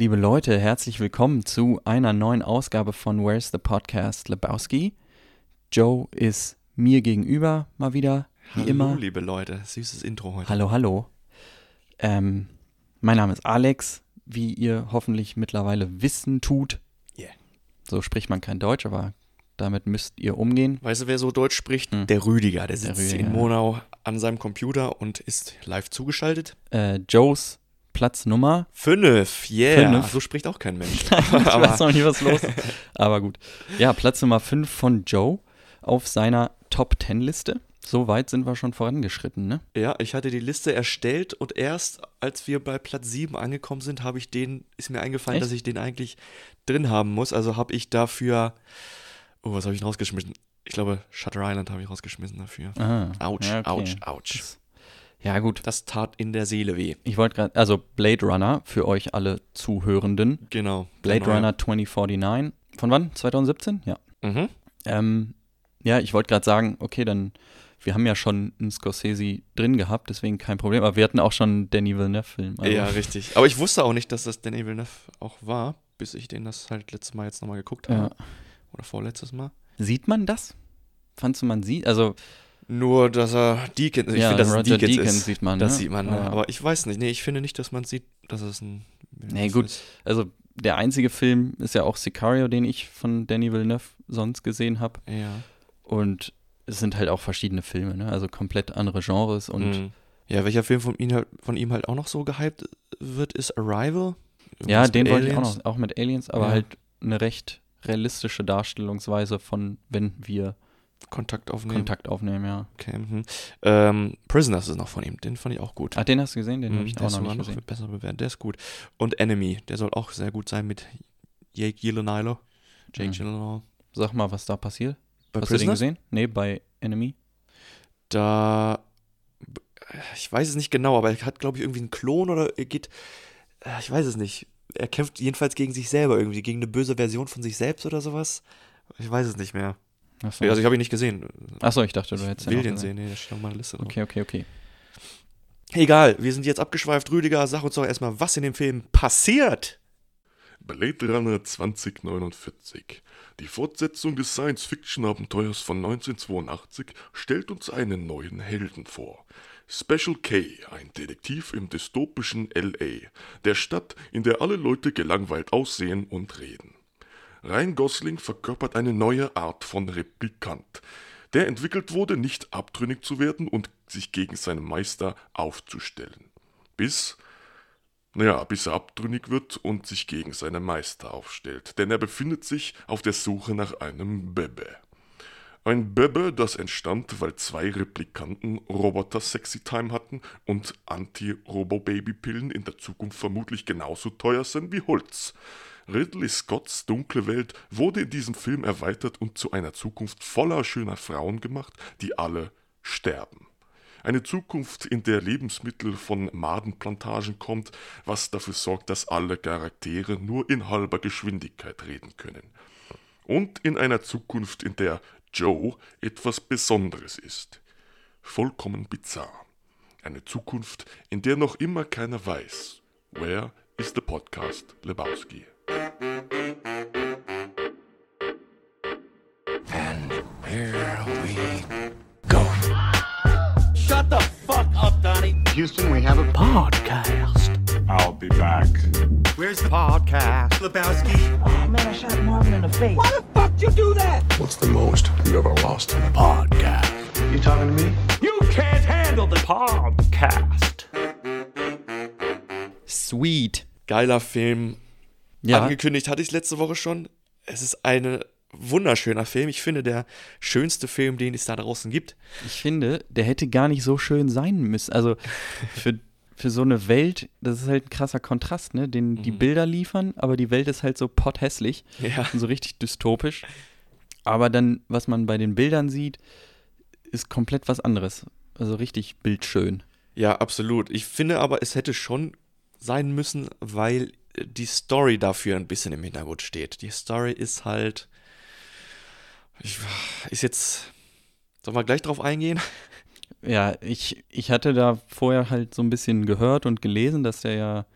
Liebe Leute, herzlich willkommen zu einer neuen Ausgabe von Where's the Podcast Lebowski. Joe ist mir gegenüber mal wieder, wie Hallo, immer. liebe Leute. Süßes Intro heute. Hallo, hallo. Ähm, mein Name ist Alex, wie ihr hoffentlich mittlerweile wissen tut. Yeah. So spricht man kein Deutsch, aber damit müsst ihr umgehen. Weißt du, wer so Deutsch spricht? Hm. Der Rüdiger. Der sitzt Rüdiger, in. Monau an seinem Computer und ist live zugeschaltet. Äh, Joes Platznummer. Fünf, yeah. Fünf. So spricht auch kein Mensch. ich weiß Aber noch nicht, was los ist. Aber gut. Ja, Platz Nummer 5 von Joe auf seiner Top 10 Liste. So weit sind wir schon vorangeschritten, ne? ja, ich hatte die Liste erstellt und erst als wir bei Platz 7 angekommen sind, habe ich den, ist mir eingefallen, Echt? dass ich den eigentlich drin haben muss. Also habe ich dafür, oh, was habe ich rausgeschmissen? Ich glaube, Shutter Island habe ich rausgeschmissen dafür. Ah, Autsch, ja, okay. ouch, ouch. Das- Ja, gut. Das tat in der Seele weh. Ich wollte gerade, also Blade Runner für euch alle Zuhörenden. Genau. Blade neue. Runner 2049. Von wann? 2017? Ja. Mhm. Ähm, ja, ich wollte gerade sagen, okay, dann, wir haben ja schon einen Scorsese drin gehabt, deswegen kein Problem. Aber wir hatten auch schon einen Danny Villeneuve-Film. Also, Ja, richtig. Aber ich wusste auch nicht, dass das Danny Villeneuve auch war, bis ich den das halt letztes Mal jetzt nochmal geguckt habe. Ja. Oder vorletztes Mal. Sieht man das? Fandst du, man sieht? Also, Nur, dass er Deacon, ich ja, finde, dass Roger Deacons Deakins ist. sieht man. Das ne? sieht man? Ja. aber ich weiß nicht. Nee, ich finde nicht, dass man sieht, dass es ein. Nee, gut. Ist. Also, der einzige Film ist ja auch Sicario, den ich von Danny Villeneuve sonst gesehen habe. Ja. Und es sind halt auch verschiedene Filme, ne? Also komplett andere Genres und Mhm. Ja, welcher Film von ihm, halt, von ihm halt auch noch so gehypt wird, ist Arrival. ja, Irgendwas den mit wollte ich auch noch, auch mit Aliens, aber Ja. halt eine recht realistische Darstellungsweise von, wenn wir Kontakt aufnehmen. Kontakt aufnehmen, ja. Okay, mhm. ähm, Prisoners ist noch von ihm. Den fand ich auch gut. Ach, den hast du gesehen? Den Mhm, habe ich auch noch nicht gesehen. besser bewertet. Der ist gut. Und Enemy, der soll auch sehr gut sein mit Jake Gyllenhaal. Jake Mhm. Gyllenhaal. Sag mal, was da passiert. Bei hast du den Prisoners? gesehen? Nee, bei Enemy. Da, ich weiß es nicht genau, aber er hat, glaube ich, irgendwie einen Klon oder er geht, äh, ich weiß es nicht. Er kämpft jedenfalls gegen sich selber irgendwie, gegen eine böse Version von sich selbst oder sowas. Ich weiß es nicht mehr. Achso, Also ich habe ihn nicht gesehen. Achso ich dachte, du hättest will noch den gesehen. sehen, nee, der steht auf meiner Liste drauf. Okay, okay, okay. Egal, wir sind jetzt abgeschweift. Rüdiger, sag uns doch erstmal, was in dem Film passiert. Blade Runner 2049. Die Fortsetzung des Science-Fiction-Abenteuers von 1982 stellt uns einen neuen Helden vor. Special K, ein Detektiv im dystopischen LA, der Stadt, in der alle Leute gelangweilt aussehen und reden. Ryan Gosling verkörpert eine neue Art von Replikant, der entwickelt wurde, nicht abtrünnig zu werden und sich gegen seinen Meister aufzustellen. Bis naja, bis er abtrünnig wird und sich gegen seinen Meister aufstellt, denn er befindet sich auf der Suche nach einem Bebe. Ein Bebe, das entstand, weil zwei Replikanten Roboter Sexy Time hatten und Anti-Robo-Baby-Pillen in der Zukunft vermutlich genauso teuer sind wie Holz. Ridley Scotts dunkle Welt wurde in diesem Film erweitert und zu einer Zukunft voller schöner Frauen gemacht, die alle sterben. Eine Zukunft, in der Lebensmittel von Madenplantagen kommt, was dafür sorgt, dass alle Charaktere nur in halber Geschwindigkeit reden können. Und in einer Zukunft, in der Joe etwas Besonderes ist. Vollkommen bizarr. Eine Zukunft, in der noch immer keiner weiß, where is the podcast Lebowski? Houston, we have a podcast. I'll be back. Where's the podcast? Lebowski. Oh man, I shot Marvin in the face. Why the fuck you do that? What's the most you ever lost in a podcast? You talking to me? You can't handle the podcast. Sweet. Geiler Film. Ja, Angekündigt hatte ich es letzte Woche schon. Es ist ein wunderschöner Film. Ich finde, der schönste Film, den es da draußen gibt. ich finde, der hätte gar nicht so schön sein müssen. Also für, für so eine Welt, das ist halt ein krasser Kontrast, ne? Den die Bilder liefern, aber die Welt ist halt so potthässlich. Ja. und so richtig dystopisch. Aber dann, was man bei den Bildern sieht, ist komplett was anderes. Also richtig bildschön. Ja, absolut. Ich finde aber, es hätte schon sein müssen, weil die Story dafür ein bisschen im Hintergrund steht. Die Story ist halt. Ich, ist jetzt. Sollen wir gleich drauf eingehen? Ja, ich, ich hatte da vorher halt so ein bisschen gehört und gelesen, dass der ja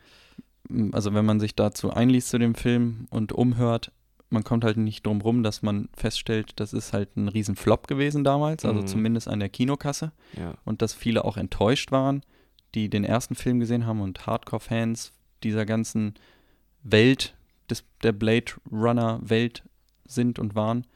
also wenn man sich dazu einliest zu dem Film und umhört, man kommt halt nicht drum rum, dass man feststellt, das ist halt ein riesen Flop gewesen damals, also Mhm. zumindest an der Kinokasse Ja. und dass viele auch enttäuscht waren, die den ersten Film gesehen haben und Hardcore-Fans dieser ganzen Welt, des, der Blade Runner-Welt sind und waren,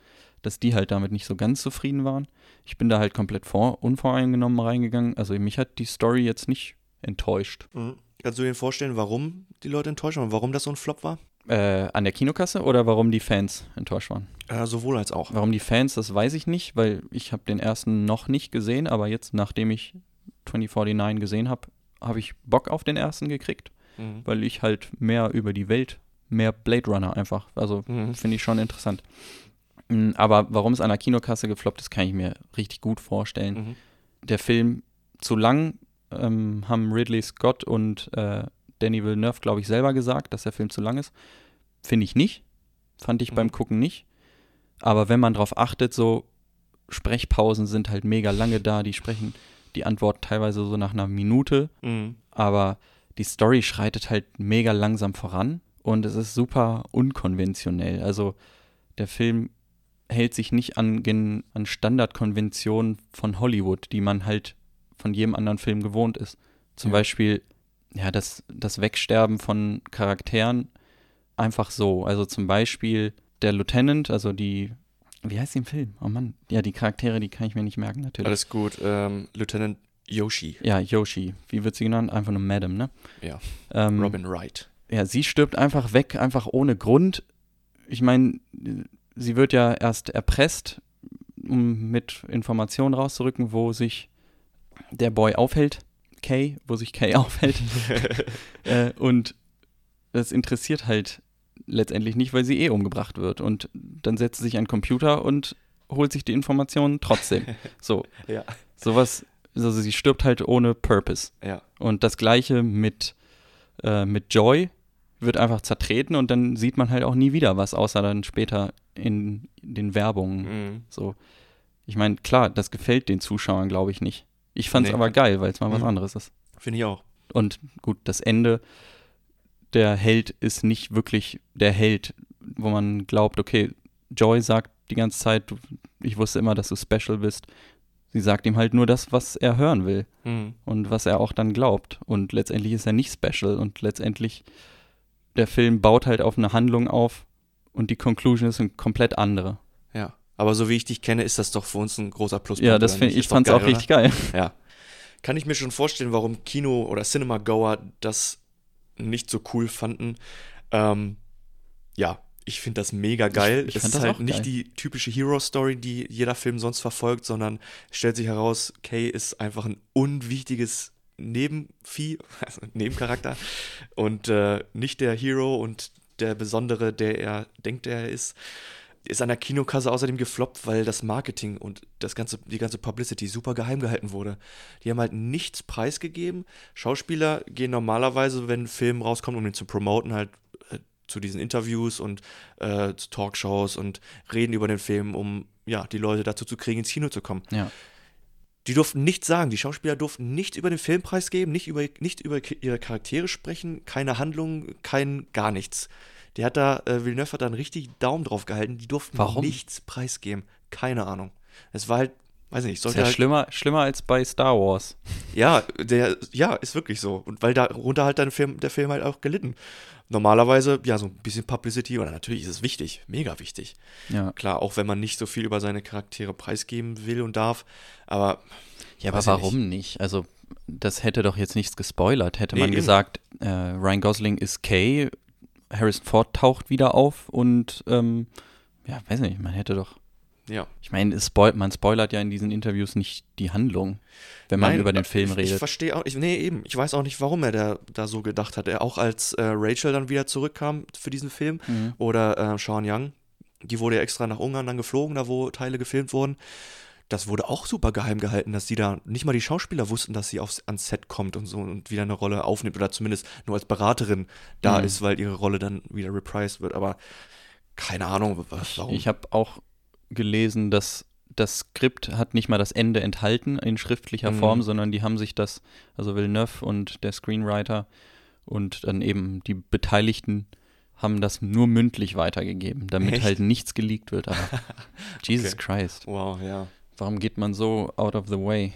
dass die halt damit nicht so ganz zufrieden waren. Ich bin da halt komplett vor, unvoreingenommen reingegangen. Also mich hat die Story jetzt nicht enttäuscht. Mhm. Kannst du dir vorstellen, warum die Leute enttäuscht waren, warum das so ein Flop war? Äh, an der Kinokasse oder warum die Fans enttäuscht waren? Äh, sowohl als auch. Warum die Fans, das weiß ich nicht, weil ich habe den ersten noch nicht gesehen, aber jetzt, nachdem ich 2049 gesehen habe, habe ich Bock auf den ersten gekriegt, Mhm. weil ich halt mehr über die Welt, mehr Blade Runner einfach, also Mhm. finde ich schon interessant. Mm, Aber warum es an der Kinokasse gefloppt ist, kann ich mir richtig gut vorstellen. Mhm. Der Film zu lang, ähm, haben Ridley Scott und äh, Danny Villeneuve, glaube ich, selber gesagt, dass der Film zu lang ist. Finde ich nicht. Fand ich Mhm. beim Gucken nicht. Aber wenn man drauf achtet, so Sprechpausen sind halt mega lange da. Die sprechen die Antwort teilweise so nach einer Minute. Mhm. Aber die Story schreitet halt mega langsam voran und es ist super unkonventionell. Also der Film hält sich nicht an, gen- an Standardkonventionen von Hollywood, die man halt von jedem anderen Film gewohnt ist. Zum Ja. Beispiel, ja, das, das Wegsterben von Charakteren einfach so. Also zum Beispiel der Lieutenant, also die, wie heißt die im Film? Oh Mann, ja, die Charaktere, die kann ich mir nicht merken, natürlich. Alles gut. Ähm, Lieutenant Yoshi, Ja, Yoshi. Wie wird sie genannt? Einfach nur Madam, ne? Ja. Ähm, Robin Wright. Ja, sie stirbt einfach weg, einfach ohne Grund. Ich meine, sie wird ja erst erpresst, um mit Informationen rauszurücken, wo sich der Boy aufhält. Kay, wo sich Kay aufhält. äh, und das interessiert halt letztendlich nicht, weil sie eh umgebracht wird. Und dann setzt sie sich an den Computer und holt sich die Informationen trotzdem. So, Ja. sowas, also sie stirbt halt ohne Purpose. Ja. Und das gleiche mit, äh, mit Joy wird einfach zertreten und dann sieht man halt auch nie wieder was, außer dann später in den Werbungen. Mhm. So. Ich meine, klar, das gefällt den Zuschauern, glaube ich, nicht. Ich fand es Nee. aber geil, weil es mal was Mhm. anderes ist. Finde ich auch. Und gut, das Ende, der Held ist nicht wirklich der Held, wo man glaubt, okay, Joy sagt die ganze Zeit, ich wusste immer, dass du special bist. Sie sagt ihm halt nur das, was er hören will Mhm. und was er auch dann glaubt. Und letztendlich ist er nicht special und letztendlich der Film baut halt auf eine Handlung auf und die Conclusion ist eine komplett andere. Ja. Aber so wie ich dich kenne, ist das doch für uns ein großer Pluspunkt. Ja, das nicht? ich, ich fand es auch richtig geil. Ja. Kann ich mir schon vorstellen, warum Kino- oder Cinema-Goer das nicht so cool fanden. Ähm, ja, ich finde das mega geil. ich es fand ist das halt auch nicht geil. die typische Hero-Story, die jeder Film sonst verfolgt, sondern es stellt sich heraus, Kay ist einfach ein unwichtiges Nebenvieh, also Nebencharakter und äh, nicht der Hero und der Besondere, der er denkt, er ist. Ist an der Kinokasse außerdem gefloppt, weil das Marketing und das ganze, die ganze Publicity super geheim gehalten wurde. Die haben halt nichts preisgegeben. Schauspieler gehen normalerweise, wenn ein Film rauskommt, um ihn zu promoten, halt äh, zu diesen Interviews und äh, zu Talkshows und reden über den Film, um ja, die Leute dazu zu kriegen, ins Kino zu kommen. Ja. Die durften nichts sagen. Die Schauspieler durften nichts über den Film preisgeben, nicht über, nicht über ihre Charaktere sprechen, keine Handlung, kein gar nichts. Der hat da, äh, Villeneuve hat da einen richtig Daumen drauf gehalten. Die durften Warum? nichts preisgeben. Keine Ahnung. Es war halt, weiß ich nicht, Ist sollte ja halt, schlimmer, schlimmer als bei Star Wars. ja, der, ja, ist wirklich so. Und weil darunter halt dann Film, der Film halt auch gelitten. Normalerweise, ja, so ein bisschen Publicity, oder natürlich ist es wichtig, mega wichtig. Ja. Klar, auch wenn man nicht so viel über seine Charaktere preisgeben will und darf. Aber Ja, aber warum nicht. Also, das hätte doch jetzt nichts gespoilert. Hätte Nee, man eben. gesagt, äh, Ryan Gosling ist Kay, Harrison Ford taucht wieder auf und, ähm, ja, weiß nicht, man hätte doch. Ja. Ich meine, spoil man spoilert ja in diesen Interviews nicht die Handlung, wenn man Nein, über den Film ich, redet. Ich verstehe auch, ich, nee, eben, ich weiß auch nicht, warum er da, da so gedacht hat. Er auch als äh, Rachel dann wieder zurückkam für diesen Film Mhm. oder äh, Sean Young, die wurde ja extra nach Ungarn dann geflogen, da wo Teile gefilmt wurden. Das wurde auch super geheim gehalten, dass die da, nicht mal die Schauspieler wussten, dass sie aufs, ans Set kommt und so und wieder eine Rolle aufnimmt oder zumindest nur als Beraterin da Mhm. ist, weil ihre Rolle dann wieder reprised wird. Aber keine Ahnung, was, warum. Ich habe auch gelesen, dass das Skript hat nicht mal das Ende enthalten in schriftlicher Mhm. Form, sondern die haben sich das, also Villeneuve und der Screenwriter Und dann eben die Beteiligten haben das nur mündlich weitergegeben, damit Echt? halt nichts geleakt wird. Aber Jesus Okay. Christ, Wow, ja. warum geht man so out of the way?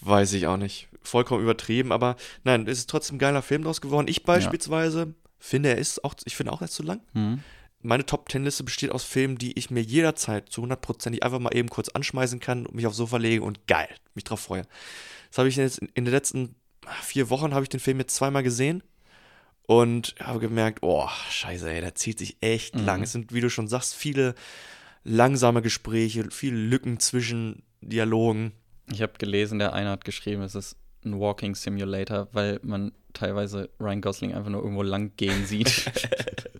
Weiß ich auch nicht. Vollkommen übertrieben, aber nein, es ist trotzdem ein geiler Film draus geworden. Ich beispielsweise finde, er ist auch, ich finde auch, er ist zu lang. Hm? Meine Top-10-Liste besteht aus Filmen, die ich mir jederzeit zu 100% einfach mal eben kurz anschmeißen kann und mich aufs Sofa legen und geil, mich drauf freue. Das habe ich jetzt in, in den letzten vier Wochen habe ich den Film jetzt zweimal gesehen und habe gemerkt, oh, scheiße, ey, der zieht sich echt lang. Es sind, wie du schon sagst, viele langsame Gespräche, viele Lücken zwischen Dialogen. Ich habe gelesen, der eine hat geschrieben, es ist ein Walking Simulator, weil man teilweise Ryan Gosling einfach nur irgendwo lang gehen sieht.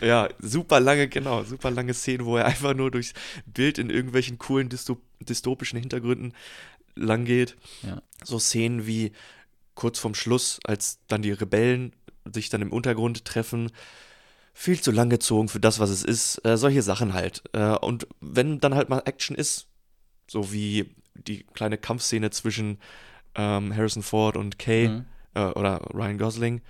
Ja, super lange, genau, super lange Szenen, wo er einfach nur durchs Bild in irgendwelchen coolen Dystop dystopischen Hintergründen lang geht. Ja. So Szenen wie kurz vorm Schluss, als dann die Rebellen sich dann im Untergrund treffen. Viel zu lang gezogen für das, was es ist. Äh, solche Sachen halt. Äh, und wenn dann halt mal Action ist, so wie die kleine Kampfszene zwischen ähm, Harrison Ford und Kay Mhm. äh, oder Ryan Gosling,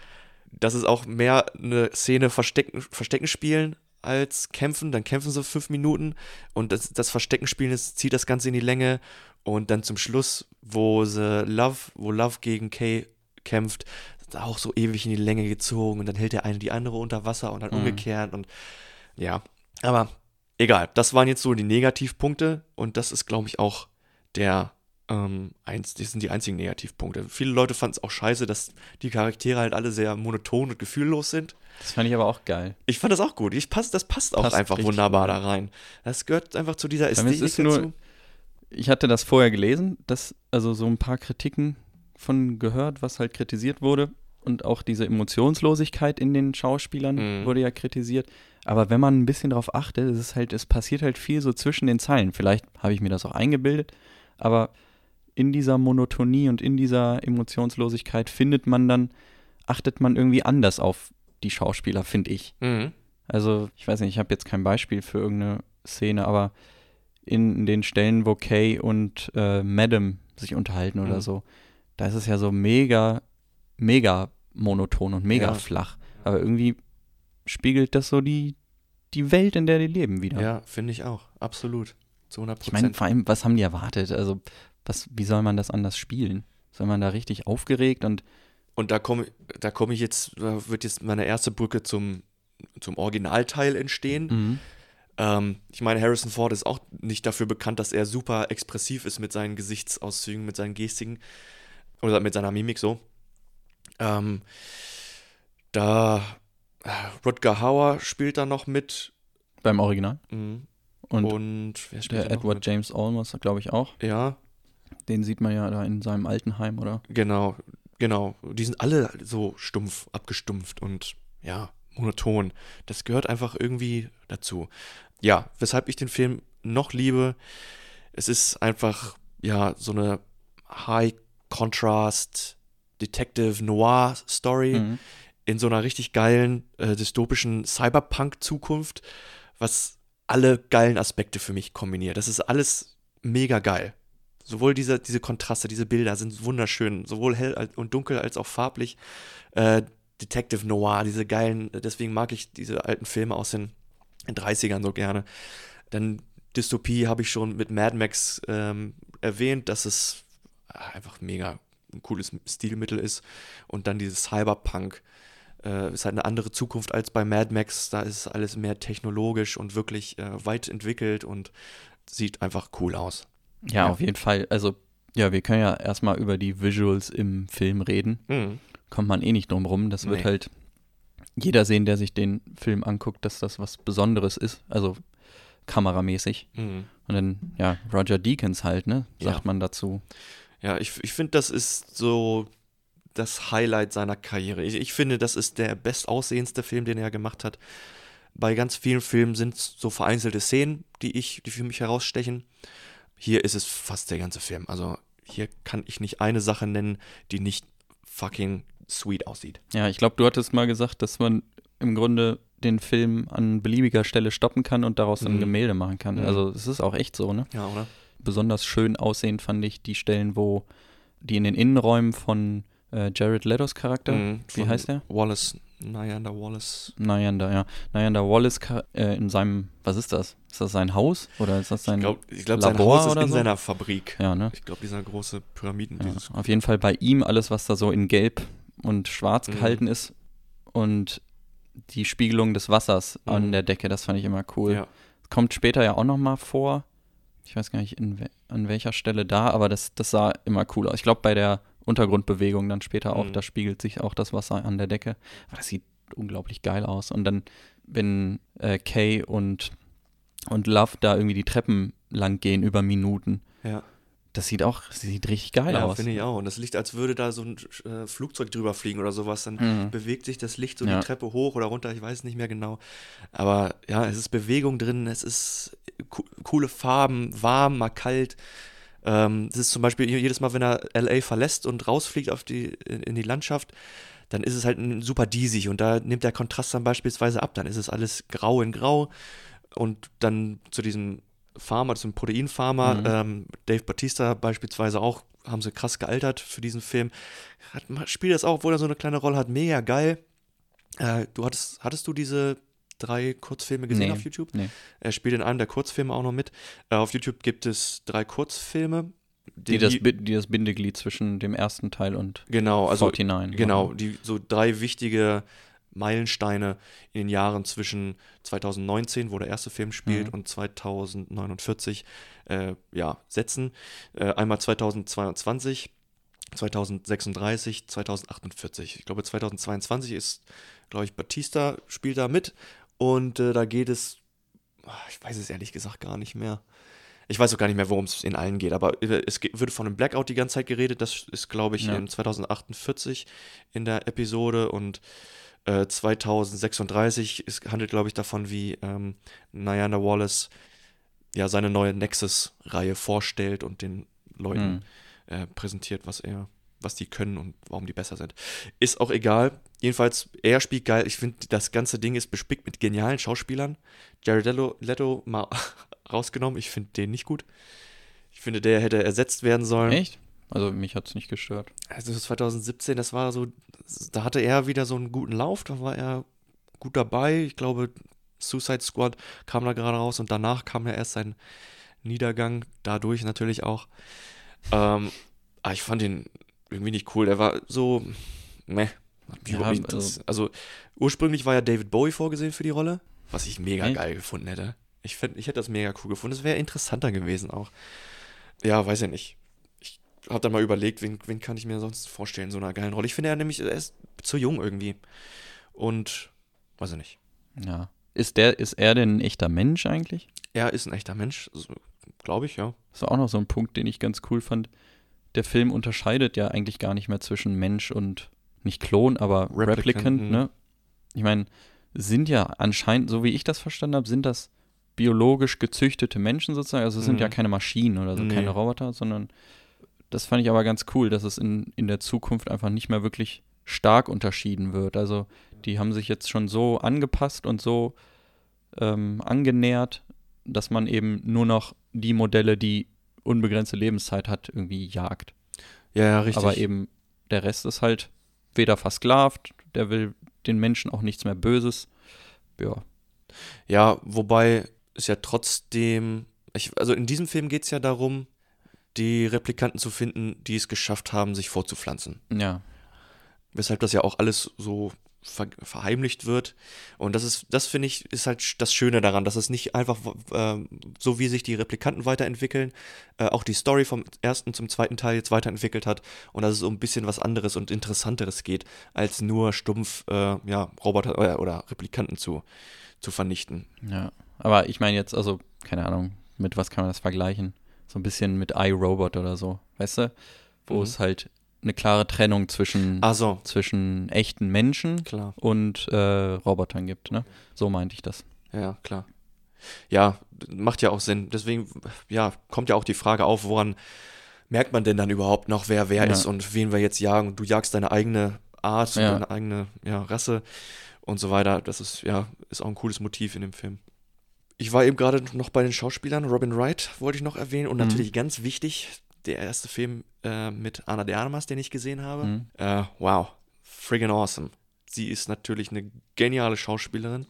das ist auch mehr eine Szene Verstecken, Verstecken spielen als kämpfen. Dann kämpfen sie fünf Minuten und das, das Verstecken spielen ist, zieht das Ganze in die Länge. Und dann zum Schluss, wo sie Love, wo Love gegen Kay kämpft, ist auch so ewig in die Länge gezogen und dann hält der eine die andere unter Wasser und dann Mhm. umgekehrt und ja. Aber egal, das waren jetzt so die Negativpunkte und das ist, glaube ich, auch der ähm, eins, das sind die einzigen Negativpunkte. Viele Leute fanden es auch scheiße, dass die Charaktere halt alle sehr monoton und gefühllos sind. Das fand ich aber auch geil. Ich fand das auch gut. Ich pass, das passt auch Passt einfach wunderbar gut. da rein. Das gehört einfach zu dieser Ästhetik ist nur- dazu. Ich hatte das vorher gelesen, dass also so ein paar Kritiken von gehört, was halt kritisiert wurde. Und auch diese Emotionslosigkeit in den Schauspielern Mhm. wurde ja kritisiert. Aber wenn man ein bisschen darauf achtet, es ist halt, es passiert halt viel so zwischen den Zeilen. Vielleicht habe ich mir das auch eingebildet, aber in dieser Monotonie und in dieser Emotionslosigkeit findet man dann, achtet man irgendwie anders auf die Schauspieler, finde ich. Mhm. Also, ich weiß nicht, ich habe jetzt kein Beispiel für irgendeine Szene, aber in den Stellen, wo Kay und äh, Madam sich unterhalten oder Mhm. so, da ist es ja so mega, mega monoton und mega Ja. flach. Aber irgendwie spiegelt das so die, die Welt, in der die leben, wieder. Ja, finde ich auch. Absolut. Zu 100 Ich meine, Prozent. vor allem, was haben die erwartet? Also, was, wie soll man das anders spielen? Soll man da richtig aufgeregt und Und da komme da komm ich jetzt, da wird jetzt meine erste Brücke zum, zum Originalteil entstehen. mhm. Ähm, ich meine, Harrison Ford ist auch nicht dafür bekannt, dass er super expressiv ist mit seinen Gesichtsauszügen, mit seinen Gestiken oder mit seiner Mimik so. Ähm, da äh, Rutger Hauer spielt da noch mit beim Original? mhm. Und, und, wer spielt der Edward mit? James Olmos, glaube ich, auch. Ja, Den sieht man ja da in seinem Altenheim, oder? genau, genau. Die sind alle so stumpf, abgestumpft und ja, monoton. Das gehört einfach irgendwie dazu. Ja, weshalb ich den Film noch liebe, es ist einfach, ja, so eine High Contrast Detective Noir Story Mhm. in so einer richtig geilen äh, dystopischen Cyberpunk-Zukunft, was alle geilen Aspekte für mich kombiniert. Das ist alles mega geil. Sowohl diese, diese Kontraste, diese Bilder sind wunderschön, sowohl hell und dunkel als auch farblich. Äh, Detective Noir, diese geilen, deswegen mag ich diese alten Filme aus den, den 30ern so gerne. Dann Dystopie habe ich schon mit Mad Max ähm, erwähnt, dass es einfach mega ein cooles Stilmittel ist. Und dann dieses Cyberpunk äh, ist halt eine andere Zukunft als bei Mad Max. Da ist alles mehr technologisch und wirklich äh, weit entwickelt und sieht einfach cool aus. Ja, Ja. auf jeden Fall. Also, ja, wir können ja erstmal über die Visuals im Film reden. Mhm. Kommt man eh nicht drum rum. Das wird Nee. halt jeder sehen, der sich den Film anguckt, dass das was Besonderes ist. Also kameramäßig. Mhm. Und dann, ja, Roger Deakins halt, ne? Sagt Ja. man dazu. Ja, ich, ich finde, das ist so das Highlight seiner Karriere. Ich, ich finde, das ist der bestaussehendste Film, den er gemacht hat. Bei ganz vielen Filmen sind es so vereinzelte Szenen, die ich, die für mich herausstechen. Hier ist es fast der ganze Film. Also hier kann ich nicht eine Sache nennen, die nicht fucking sweet aussieht. Ja, ich glaube, du hattest mal gesagt, dass man im Grunde den Film an beliebiger Stelle stoppen kann und daraus ein Mhm. Gemälde machen kann. Mhm. Also es ist auch echt so, ne? Ja, oder? Besonders schön aussehend fand ich die Stellen, wo die in den Innenräumen von äh, Jared Letos Charakter. Mhm, Wie heißt der? Wallace, Nyanda Wallace. Nyanda, ja. Nyanda Wallace äh, in seinem, was ist das? Ist das sein Haus oder ist das sein Ich glaube, glaub, sein Haus ist in so? seiner Fabrik. Ja, ne? Ich glaube, dieser große Pyramiden, Ja, auf jeden Fall bei ihm alles, was da so in Gelb und Schwarz Mhm. gehalten ist und die Spiegelung des Wassers an Mhm. der Decke, das fand ich immer cool. Ja. Kommt später ja auch noch mal vor. Ich weiß gar nicht, in an welcher Stelle da, aber das, das sah immer cool aus. Ich glaube, bei der Untergrundbewegung dann später auch, Mhm. da spiegelt sich auch das Wasser an der Decke. Aber das sieht unglaublich geil aus. Und dann, wenn äh, Kay und, und Love da irgendwie die Treppen lang gehen über Minuten, Ja, das sieht auch, das sieht richtig geil ja aus. finde ich auch. Und das Licht, als würde da so ein äh, Flugzeug drüber fliegen oder sowas. Dann Mhm. bewegt sich das Licht so Ja. die Treppe hoch oder runter, ich weiß nicht mehr genau. Aber ja, es ist Bewegung drin, es ist co coole Farben, warm, mal kalt. Ähm, das ist zum Beispiel jedes Mal, wenn er LA verlässt und rausfliegt auf die, in, die Landschaft, dann ist es halt ein super diesig und da nimmt der Kontrast dann beispielsweise ab. Dann ist es alles grau in grau und dann zu diesem Farmer, zum Proteinfarmer, Mhm. ähm, Dave Batista beispielsweise auch, haben sie krass gealtert für diesen Film. Hat, spielt das auch, obwohl er so eine kleine Rolle hat, mega geil. Äh, du hattest, hattest du diese drei Kurzfilme gesehen Nee, auf YouTube? nee. Er spielt in einem der Kurzfilme auch noch mit. Äh, auf YouTube gibt es drei Kurzfilme. Die das, Bi- die das Bindeglied zwischen dem ersten Teil und genau, also 49 genau, die so drei wichtige Meilensteine in den Jahren zwischen 2019, wo der erste Film spielt, Mhm. und 2049 äh, ja, setzen. Äh, einmal 2022, 2036, 2048. Ich glaube, 2022 ist, glaube ich, Batista spielt da mit und äh, da geht es, ah, ich weiß es ehrlich gesagt gar nicht mehr. Ich weiß auch gar nicht mehr, worum es in allen geht, aber äh, es wird von einem Blackout die ganze Zeit geredet. Das ist, glaube ich, Ja. in 2048 in der Episode und äh, 2036 es handelt, glaube ich, davon, wie ähm, Niana Wallace ja seine neue Nexus-Reihe vorstellt und den Leuten Mhm. äh, präsentiert, was er, was die können und warum die besser sind. Ist auch egal. Jedenfalls, er spielt geil. Ich finde, das ganze Ding ist bespickt mit genialen Schauspielern. Jared Leto, mal rausgenommen. Ich finde den nicht gut. Ich finde, der hätte ersetzt werden sollen. Echt? Also mich hat es nicht gestört. Also 2017, das war so, da hatte er wieder so einen guten Lauf, da war er gut dabei. Ich glaube, Suicide Squad kam da gerade raus und danach kam ja erst sein Niedergang, dadurch natürlich auch. Ähm, aber ich fand ihn irgendwie nicht cool. Der war so, meh. Ja, also- also, ursprünglich war ja David Bowie vorgesehen für die Rolle, was ich mega Echt? geil gefunden hätte. Ich, fänd, ich hätte das mega cool gefunden. Das wäre interessanter gewesen auch. Ja, weiß ja nicht. Ich habe dann mal überlegt, wen, wen kann ich mir sonst vorstellen, in so einer geilen Rolle. Ich finde er nämlich, er ist zu jung irgendwie. Und, weiß ich nicht. Ja. Ist der, ist er denn ein echter Mensch eigentlich? Er ist ein echter Mensch, so, glaube ich, ja. Das war auch noch so ein Punkt, den ich ganz cool fand. Der Film unterscheidet ja eigentlich gar nicht mehr zwischen Mensch und nicht Klon, aber Replicant, Replicant, mhm. ne? Ich meine, sind ja anscheinend, so wie ich das verstanden habe, sind das biologisch gezüchtete Menschen sozusagen. Also es sind Mhm. ja keine Maschinen oder so, Nee. keine Roboter, sondern das fand ich aber ganz cool, dass es in, in der Zukunft einfach nicht mehr wirklich stark unterschieden wird. Also die haben sich jetzt schon so angepasst und so ähm, angenähert, dass man eben nur noch die Modelle, die unbegrenzte Lebenszeit hat, irgendwie jagt. Ja, ja, richtig. Aber eben der Rest ist halt weder versklavt, der will den Menschen auch nichts mehr Böses. Ja, Ja, wobei es ja trotzdem, ich, also in diesem Film geht es ja darum, die Replikanten zu finden, die es geschafft haben, sich vorzupflanzen. ja, Weshalb das ja auch alles so ver verheimlicht wird. Und das ist, das finde ich, ist halt das Schöne daran, dass es nicht einfach äh, so wie sich die Replikanten weiterentwickeln, äh, auch die Story vom ersten zum zweiten Teil jetzt weiterentwickelt hat und dass es um ein bisschen was anderes und Interessanteres geht, als nur stumpf äh, ja, Roboter äh, oder Replikanten zu, zu vernichten. ja. Aber ich meine jetzt, also, keine Ahnung, mit was kann man das vergleichen? So ein bisschen mit iRobot oder so, weißt du? Wo Mhm. es halt eine klare Trennung zwischen, so, zwischen echten Menschen klar. und äh, Robotern gibt, ne? So meinte ich das. Ja, klar. Ja, macht ja auch Sinn. Deswegen, ja, kommt ja auch die Frage auf, woran merkt man denn dann überhaupt noch, wer wer Ja. ist und wen wir jetzt jagen? Du jagst deine eigene Art, Ja. deine eigene ja, Rasse und so weiter. Das ist, ja, ist auch ein cooles Motiv in dem Film. Ich war eben gerade noch bei den Schauspielern. Robin Wright wollte ich noch erwähnen und Mhm. natürlich ganz wichtig, der erste Film äh, mit Ana de Armas, den ich gesehen habe. Mhm. Äh, wow, friggin' awesome. Sie ist natürlich eine geniale Schauspielerin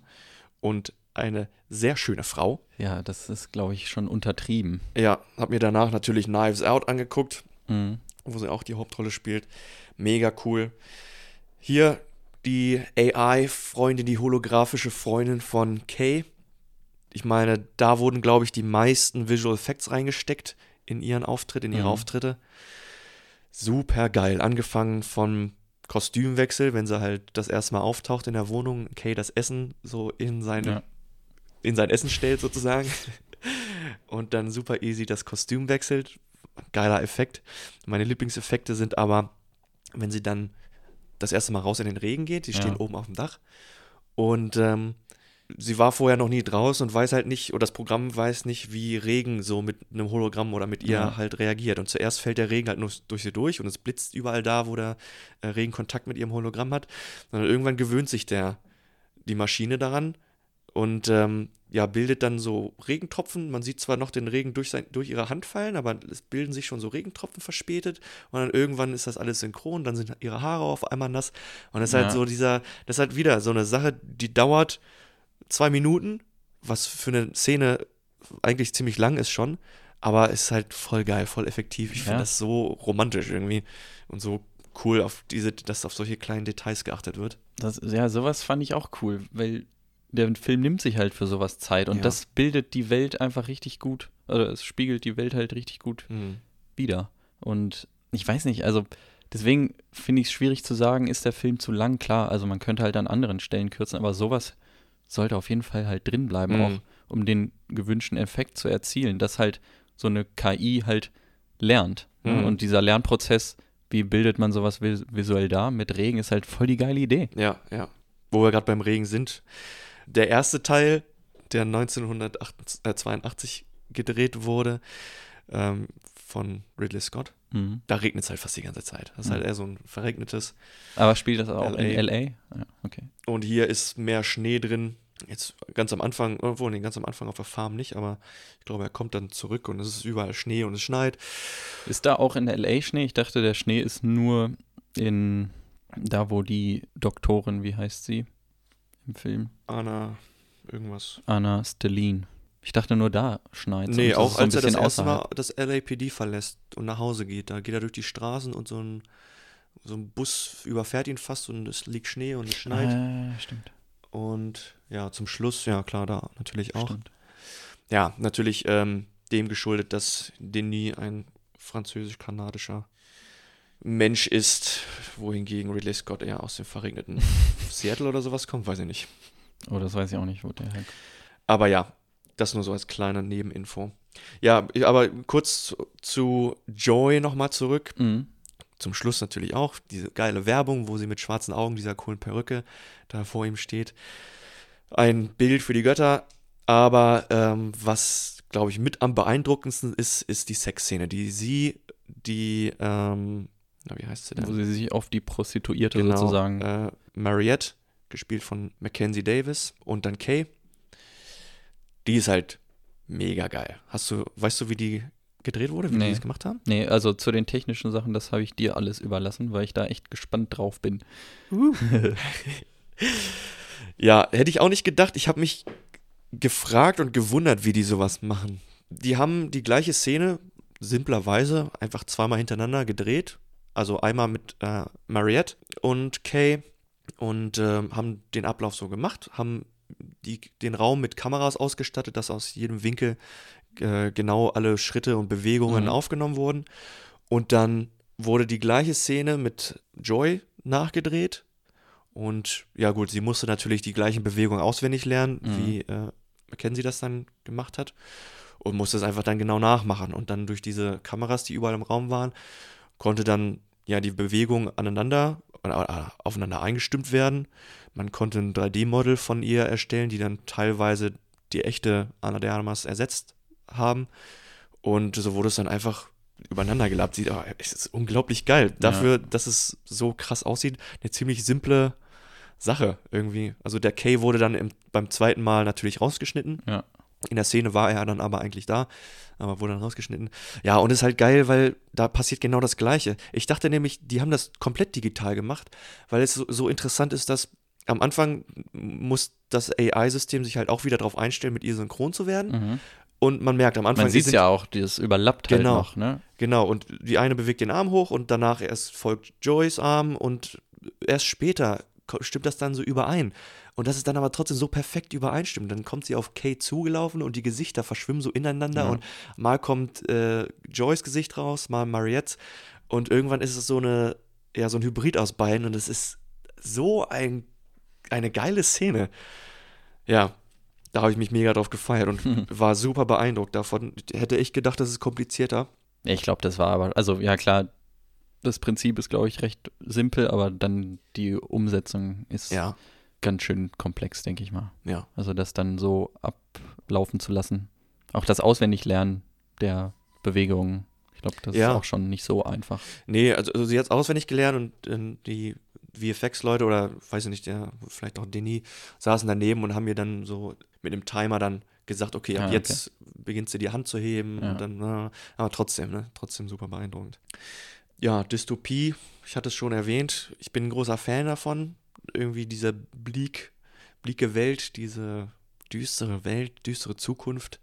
und eine sehr schöne Frau. Ja, das ist, glaube ich, schon untertrieben. Ja, habe mir danach natürlich Knives Out angeguckt, Mhm. wo sie auch die Hauptrolle spielt. Mega cool. Hier die AI-Freundin, die holographische Freundin von Kay. Ich meine, da wurden, glaube ich, die meisten Visual Effects reingesteckt in ihren Auftritt, in ihre Mhm. Auftritte. Super geil. Angefangen vom Kostümwechsel, wenn sie halt das erste Mal auftaucht in der Wohnung, Kay das Essen so in seine Ja. in sein Essen stellt sozusagen. Und dann super easy das Kostüm wechselt. Geiler Effekt. Meine Lieblingseffekte sind aber, wenn sie dann das erste Mal raus in den Regen geht. Sie Ja. stehen oben auf dem Dach. Und ähm, sie war vorher noch nie draußen und weiß halt nicht, oder das Programm weiß nicht, wie Regen so mit einem Hologramm oder mit ihr Ja. halt reagiert. Und zuerst fällt der Regen halt nur durch sie durch und es blitzt überall da, wo der äh, Regen Kontakt mit ihrem Hologramm hat. Und dann irgendwann gewöhnt sich der, die Maschine daran und ähm, ja, bildet dann so Regentropfen. Man sieht zwar noch den Regen durch, sein, durch ihre Hand fallen, aber es bilden sich schon so Regentropfen verspätet. Und dann irgendwann ist das alles synchron, dann sind ihre Haare auf einmal nass. Und das ist halt Ja. so dieser, das ist halt wieder so eine Sache, die dauert zwei Minuten, was für eine Szene eigentlich ziemlich lang ist schon. Aber es ist halt voll geil, voll effektiv. Ich finde Ja. das so romantisch irgendwie und so cool, auf diese, dass auf solche kleinen Details geachtet wird. Das, ja, sowas fand ich auch cool, weil der Film nimmt sich halt für sowas Zeit und Ja. das bildet die Welt einfach richtig gut. Also es spiegelt die Welt halt richtig gut Hm. wieder. Und ich weiß nicht, also deswegen finde ich es schwierig zu sagen, ist der Film zu lang? Klar, also man könnte halt an anderen Stellen kürzen, aber sowas sollte auf jeden Fall halt drin bleiben, Mhm. auch um den gewünschten Effekt zu erzielen, dass halt so eine KI halt lernt. ne? Mhm. Und dieser Lernprozess, wie bildet man sowas vis visuell da mit Regen, ist halt voll die geile Idee. Ja, ja. Wo wir gerade beim Regen sind. Der erste Teil, der 1982 gedreht wurde, ähm, von Ridley Scott, Mhm. da regnet es halt fast die ganze Zeit. Das ist Mhm. halt eher so ein verregnetes. Aber spielt das auch in LA. LA? Ja, okay. Und hier ist mehr Schnee drin. Jetzt ganz am Anfang, irgendwo, nee, ganz am Anfang auf der Farm nicht, aber ich glaube, er kommt dann zurück und es ist überall Schnee und es schneit. Ist da auch in LA Schnee? Ich dachte, der Schnee ist nur in da, wo die Doktorin, wie heißt sie im Film? Anna, irgendwas. Anna Stellin. Ich dachte nur da schneit Nee, auch als er das erste. Mal das LAPD verlässt und nach Hause geht. Da geht er durch die Straßen und so ein, so ein Bus überfährt ihn fast und es liegt Schnee und es schneit. Ah, stimmt. Und ja, zum Schluss, ja klar, da natürlich auch. Stimmt. Ja, natürlich ähm, dem geschuldet, dass Denis ein französisch-kanadischer Mensch ist, wohingegen Ridley Scott eher aus dem verregneten Seattle oder sowas kommt, weiß ich nicht. Oh, das weiß ich auch nicht, wo der herkommt. Aber ja, das nur so als kleine Nebeninfo. Ja, aber kurz zu, Joy nochmal zurück. Mhm. Zum Schluss natürlich auch diese geile Werbung, wo sie mit schwarzen Augen, dieser coolen Perücke, da vor ihm steht. Ein Bild für die Götter. Aber ähm, was, glaube ich, mit am beeindruckendsten ist, ist die Sexszene, die sie, die, ähm, wie heißt sie denn? Wo sie sich auf die Prostituierte Genau, sozusagen. Äh, Mariette, gespielt von Mackenzie Davis und dann Kay. Die ist halt mega geil. Hast du, weißt du, wie die gedreht wurde, wie Nee. die das gemacht haben? Nee, also zu den technischen Sachen, das habe ich dir alles überlassen, weil ich da echt gespannt drauf bin. Ja, hätte ich auch nicht gedacht. Ich habe mich gefragt und gewundert, wie die sowas machen. Die haben die gleiche Szene simplerweise einfach zweimal hintereinander gedreht. Also einmal mit äh, Mariette und Kay und ähm, haben den Ablauf so gemacht, haben die, den Raum mit Kameras ausgestattet, dass aus jedem Winkel äh, genau alle Schritte und Bewegungen Mhm. aufgenommen wurden. Und dann wurde die gleiche Szene mit Joy nachgedreht. Und ja gut, sie musste natürlich die gleichen Bewegungen auswendig lernen, Mhm. wie äh, Mackenzie das dann gemacht hat. Und musste es einfach dann genau nachmachen. Und dann durch diese Kameras, die überall im Raum waren, konnte dann ja die Bewegung aneinander, äh, aufeinander eingestimmt werden. Man konnte ein 3D-Model von ihr erstellen, die dann teilweise die echte Anna de Armas ersetzt haben. Und so wurde es dann einfach übereinander gelappt. Sieht, oh, es ist unglaublich geil. Dafür, dass es so krass aussieht, eine ziemlich simple Sache irgendwie. Also der K wurde dann im, beim zweiten Mal natürlich rausgeschnitten. Ja. In der Szene war er dann aber eigentlich da, aber wurde dann rausgeschnitten. Ja, und ist halt geil, weil da passiert genau das Gleiche. Ich dachte nämlich, die haben das komplett digital gemacht, weil es so, so interessant ist, dass am Anfang muss das AI-System sich halt auch wieder darauf einstellen, mit ihr synchron zu werden. Und man merkt am Anfang, Man sieht sind- ja auch, das überlappt Genau. halt noch, ne? Genau, und die eine bewegt den Arm hoch und danach erst folgt Joys Arm und erst später stimmt das dann so überein. Und das ist dann aber trotzdem so perfekt übereinstimmt. Dann kommt sie auf Kay zugelaufen und die Gesichter verschwimmen so ineinander und mal kommt äh, Joys Gesicht raus, mal Mariettes und irgendwann ist es so eine, ja, so ein Hybrid aus beiden und es ist so ein, eine geile Szene. Ja, da habe ich mich mega drauf gefeiert und war super beeindruckt davon. Hätte ich gedacht, das ist komplizierter. Ich glaube, das war aber, also ja klar, das Prinzip ist, glaube ich, recht simpel, aber dann die Umsetzung ist Ja, ganz schön komplex, denke ich mal. ja. Also das dann so ablaufen zu lassen. Auch das Auswendiglernen der Bewegungen. Ich glaube, das Ja. ist auch schon nicht so einfach. Nee, also, also sie hat es auswendig gelernt und äh, die VFX-Leute oder weiß ich nicht, ja, vielleicht auch Denis saßen daneben und haben mir dann so mit einem Timer dann gesagt, okay, ab Ah, okay. jetzt beginnst du die Hand zu heben Ja. und dann, na, aber trotzdem, ne, trotzdem super beeindruckend. Ja, Dystopie, ich hatte es schon erwähnt, ich bin ein großer Fan davon, irgendwie diese bleak, blieke Welt, diese düstere Welt, düstere Zukunft,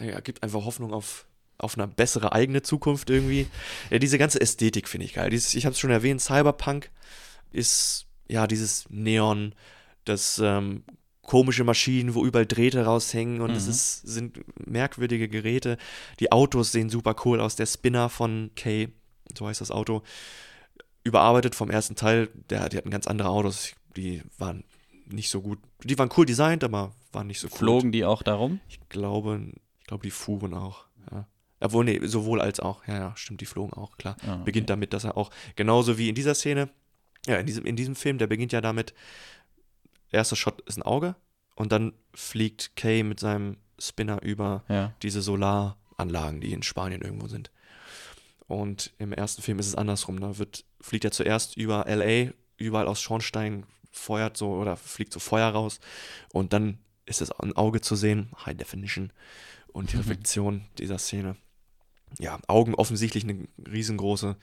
ja, gibt einfach Hoffnung auf, auf eine bessere eigene Zukunft irgendwie. Ja, diese ganze Ästhetik finde ich geil. Dieses, ich habe es schon erwähnt, Cyberpunk ist ja dieses Neon, das ähm, komische Maschinen, wo überall Drähte raushängen und es Mhm. ist, sind merkwürdige Geräte. Die Autos sehen super cool aus. Der Spinner von Kay, so heißt das Auto, überarbeitet vom ersten Teil. Der, die hatten ganz andere Autos, die waren nicht so gut. Die waren cool designt, aber waren nicht so cool. Flogen die auch darum? Ich glaube, ich glaube, die fuhren auch. Ja. Obwohl, nee, sowohl als auch. Ja, ja, stimmt, die flogen auch, klar. Ah, okay. Beginnt damit, dass er auch, genauso wie in dieser Szene, ja, in diesem, in diesem Film, der beginnt ja damit, erster Shot ist ein Auge und dann fliegt Kay mit seinem Spinner über Ja. diese Solaranlagen, die in Spanien irgendwo sind. Und im ersten Film ist es andersrum. Da wird, fliegt er zuerst über LA, überall aus Schornstein feuert so oder fliegt so Feuer raus. Und dann ist es ein Auge zu sehen, High Definition und die Reflexion dieser Szene. Ja, Augen offensichtlich eine riesengroße,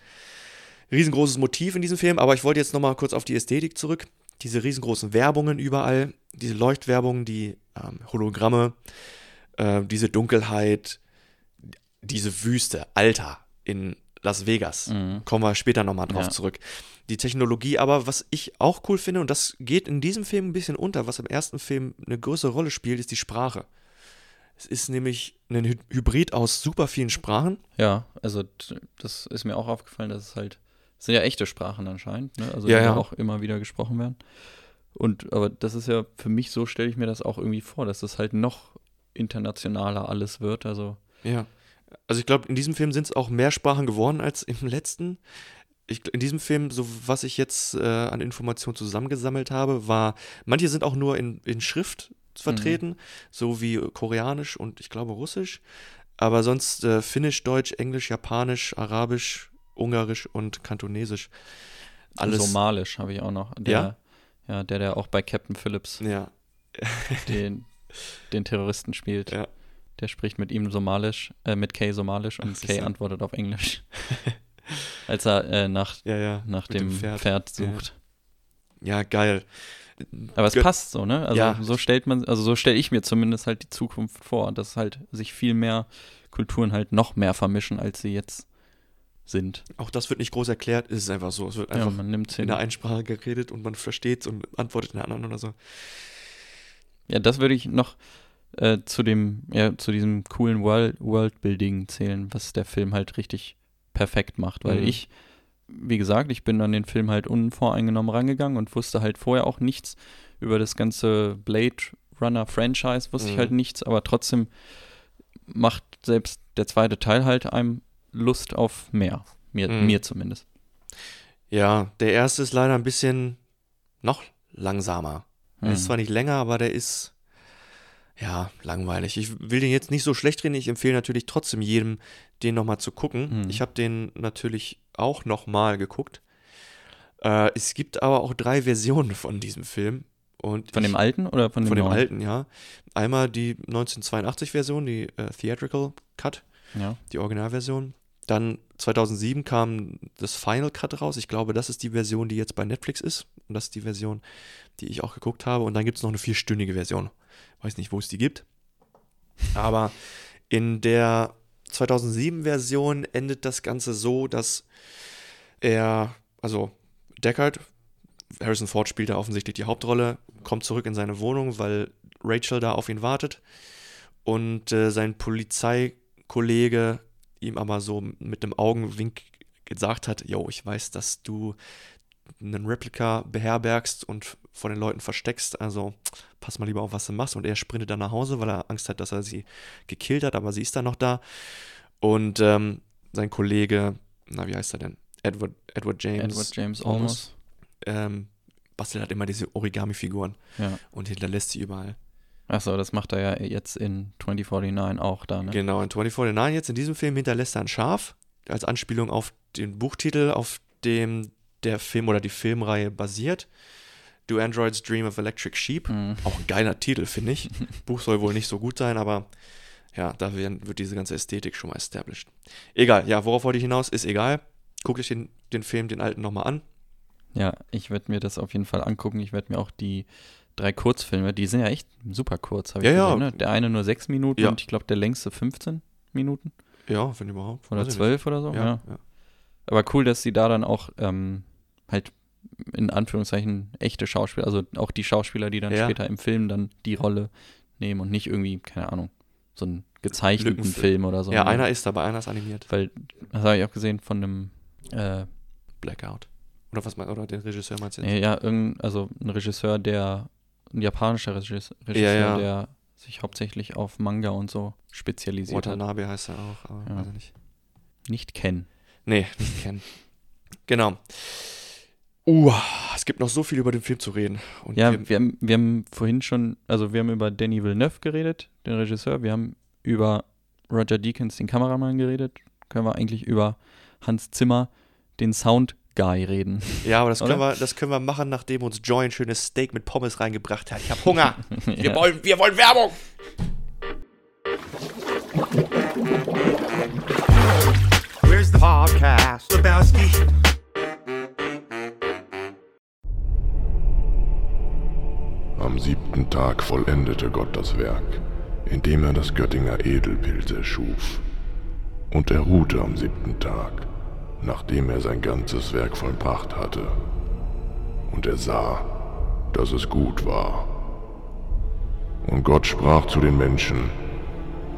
riesengroßes Motiv in diesem Film, aber ich wollte jetzt nochmal kurz auf die Ästhetik zurück. Diese riesengroßen Werbungen überall, diese Leuchtwerbungen, die ähm, Hologramme, äh, diese Dunkelheit, diese Wüste, Alter, in Las Vegas. Mhm. Kommen wir später nochmal drauf Ja. zurück. Die Technologie, aber was ich auch cool finde, und das geht in diesem Film ein bisschen unter, was im ersten Film eine größere Rolle spielt, ist die Sprache. Es ist nämlich ein Hy- Hybrid aus super vielen Sprachen. Ja, also das ist mir auch aufgefallen, dass es halt, sind ja echte Sprachen anscheinend, ne? also Ja, die ja. auch immer wieder gesprochen werden. Und aber das ist ja für mich so stelle ich mir das auch irgendwie vor, dass das halt noch internationaler alles wird. Also Ja. Also ich glaube, in diesem Film sind es auch mehr Sprachen geworden als im letzten. Ich, in diesem Film, so was ich jetzt äh, an Informationen zusammengesammelt habe, war, manche sind auch nur in, in Schrift vertreten, so wie Koreanisch und ich glaube Russisch. Aber sonst äh, Finnisch, Deutsch, Englisch, Japanisch, Arabisch, Ungarisch und Kantonesisch. Alles. Somalisch habe ich auch noch. Der, ja? der, der auch bei Captain Phillips Ja, den, den Terroristen spielt. Ja. Der spricht mit ihm Somalisch, äh, mit Kay Somalisch und Ach, Kay siehste. antwortet auf Englisch. Als er äh, nach, ja, ja. nach dem dem, Pferd. Pferd, Ja. sucht. Ja, geil. Aber es Ge- passt so, ne? Also Ja. so stellt man, also so stelle ich mir zumindest halt die Zukunft vor, dass halt sich viel mehr Kulturen halt noch mehr vermischen, als sie jetzt sind. Auch das wird nicht groß erklärt, es ist einfach so. Es wird Ja, einfach man nimmt in hin. der einen Sprache geredet und man versteht und antwortet in der anderen oder so. Ja, das würde ich noch äh, zu dem, ja, zu diesem coolen World Worldbuilding zählen, was der Film halt richtig perfekt macht, weil Mhm. ich, wie gesagt, ich bin an den Film halt unvoreingenommen rangegangen und wusste halt vorher auch nichts über das ganze Blade Runner Franchise, wusste ich Mhm. halt nichts, aber trotzdem macht selbst der zweite Teil halt einem Lust auf mehr. Mir, Mhm. mir zumindest. Ja, der erste ist leider ein bisschen noch langsamer. Er ist Mhm. zwar nicht länger, aber der ist ja langweilig. Ich will den jetzt nicht so schlecht reden. Ich empfehle natürlich trotzdem jedem, den nochmal zu gucken. Mhm. Ich habe den natürlich auch nochmal geguckt. Äh, es gibt aber auch drei Versionen von diesem Film. Und Von ich, dem alten oder von dem Von dem neuen? alten, ja. Einmal die 1982-Version, die äh, Theatrical Cut, Ja. die Originalversion. Dann 2007 kam das Final Cut raus. Ich glaube, das ist die Version, die jetzt bei Netflix ist. Und das ist die Version, die ich auch geguckt habe. Und dann gibt es noch eine vierstündige Version. Weiß nicht, wo es die gibt. Aber in der 2007-Version endet das Ganze so, dass er, also Deckard, Harrison Ford spielt da offensichtlich die Hauptrolle, kommt zurück in seine Wohnung, weil Rachel da auf ihn wartet. Und äh, sein Polizeikollege ihm aber so mit dem Augenwink gesagt hat, yo, ich weiß, dass du einen Replika beherbergst und vor den Leuten versteckst, also pass mal lieber auf, was du machst. Und er sprintet dann nach Hause, weil er Angst hat, dass er sie gekillt hat, aber sie ist dann noch da. Und ähm, sein Kollege, na, wie heißt er denn? Edward, Edward James. Edward James Olmos. Ähm, bastelt halt immer diese Origami-Figuren Ja. und hinterlässt sie überall. Achso, das macht er ja jetzt in 2049 auch da, ne? Genau, in 2049 jetzt in diesem Film hinterlässt er ein Schaf, als Anspielung auf den Buchtitel, auf dem der Film oder die Filmreihe basiert. Do Androids Dream of Electric Sheep. Mhm. Auch ein geiler Titel, finde ich. Buch soll wohl nicht so gut sein, aber ja, da wird diese ganze Ästhetik schon mal established. Egal, ja, worauf wollte ich hinaus? Ist egal. Guckt euch den, den Film, den alten, nochmal an. Ja, ich werde mir das auf jeden Fall angucken. Ich werde mir auch die drei Kurzfilme, die sind ja echt super kurz, habe ich Ja, ja. gesehen. Ne? Der eine nur sechs Minuten Ja. und ich glaube der längste 15 Minuten Ja, wenn überhaupt. oder zwölf oder so. Ja. Ja, ja. Aber cool, dass sie da dann auch ähm, halt in Anführungszeichen echte Schauspieler, also auch die Schauspieler, die dann Ja. später im Film dann die Rolle nehmen und nicht irgendwie, keine Ahnung, so einen gezeichneten Lückenfilm. Film oder so. ja, ne? einer ist dabei, einer ist animiert. Weil, das habe ich auch gesehen von einem, äh, Blackout. Oder was mein, oder den Regisseur meinst du jetzt? ja, irgendein, also ein Regisseur, der, ein japanischer Regisseur, Regisseur Ja, ja. der sich hauptsächlich auf Manga und so spezialisiert hat. Watanabe heißt er auch, aber Ja. weiß ich nicht. Nicht kennen. Nee, nicht kennen. genau. Uh, es gibt noch so viel über den Film zu reden. Und Ja, wir, wir haben, wir haben vorhin schon, also wir haben über Danny Villeneuve geredet, den Regisseur. Wir haben über Roger Deakins, den Kameramann, geredet. Können wir eigentlich über Hans Zimmer, den Sound Guy, reden. ja, aber das können, Oder? wir, das können wir machen, nachdem uns Joy ein schönes Steak mit Pommes reingebracht hat. Ich habe Hunger. Wir, Ja. wollen, wir wollen Werbung. Where's the podcast? Lebowski. Am siebten Tag vollendete Gott das Werk, indem er das Göttinger Edelpilz erschuf. Und er ruhte am siebten Tag, nachdem er sein ganzes Werk vollbracht hatte. Und er sah, dass es gut war. Und Gott sprach zu den Menschen,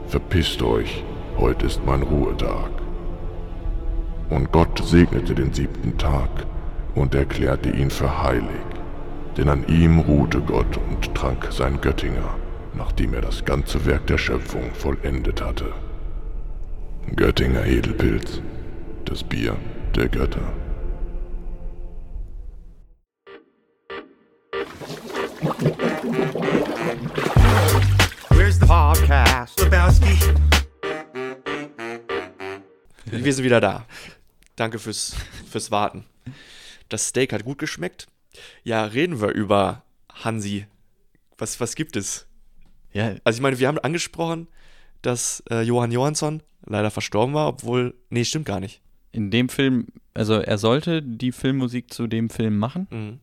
Verpisst euch, heute ist mein Ruhetag. Und Gott segnete den siebten Tag und erklärte ihn für heilig, denn an ihm ruhte Gott und trank sein Göttinger, nachdem er das ganze Werk der Schöpfung vollendet hatte. Göttinger Edelpilz, das Bier der Götter. Where's the podcast? Lebowski. Wir sind wieder da. Danke fürs, fürs Warten. Das Steak hat gut geschmeckt. Ja, reden wir über Hansi. Was, was gibt es? Ja, Also ich meine, wir haben angesprochen, dass äh, Johann Johansson leider verstorben war, obwohl, nee, stimmt gar nicht. In dem Film, also er sollte die Filmmusik zu dem Film machen. Mhm.